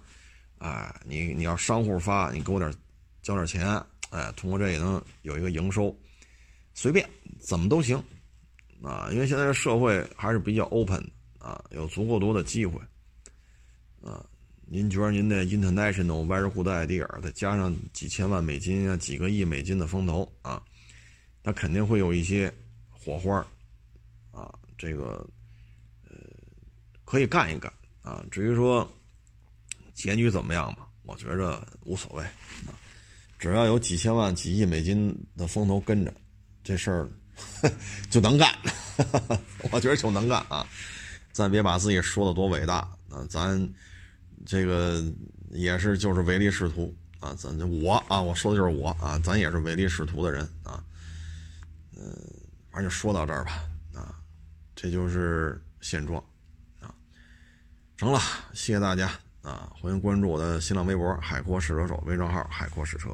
哎，你你要商户发，你给我点交点钱，哎，通过这也能有一个营收，随便怎么都行，啊，因为现在这社会还是比较 open 啊，有足够多的机会，啊。您觉得您的 international very good idea，再加上几千万美金啊，几个亿美金的风投啊，那肯定会有一些火花啊，这个可以干一干啊。至于说结局怎么样嘛，我觉着无所谓啊，只要有几千万、几亿美金的风投跟着，这事儿 就能干。我觉得就能干啊，咱别把自己说的多伟大啊，咱。这个也是就是唯利是图啊！咱我啊，我说的就是我啊，咱也是唯利是图的人啊。嗯，反正就说到这儿吧啊，这就是现状。成了，谢谢大家啊！欢迎关注我的新浪微博“海阔试车手”微账号“海阔试车”。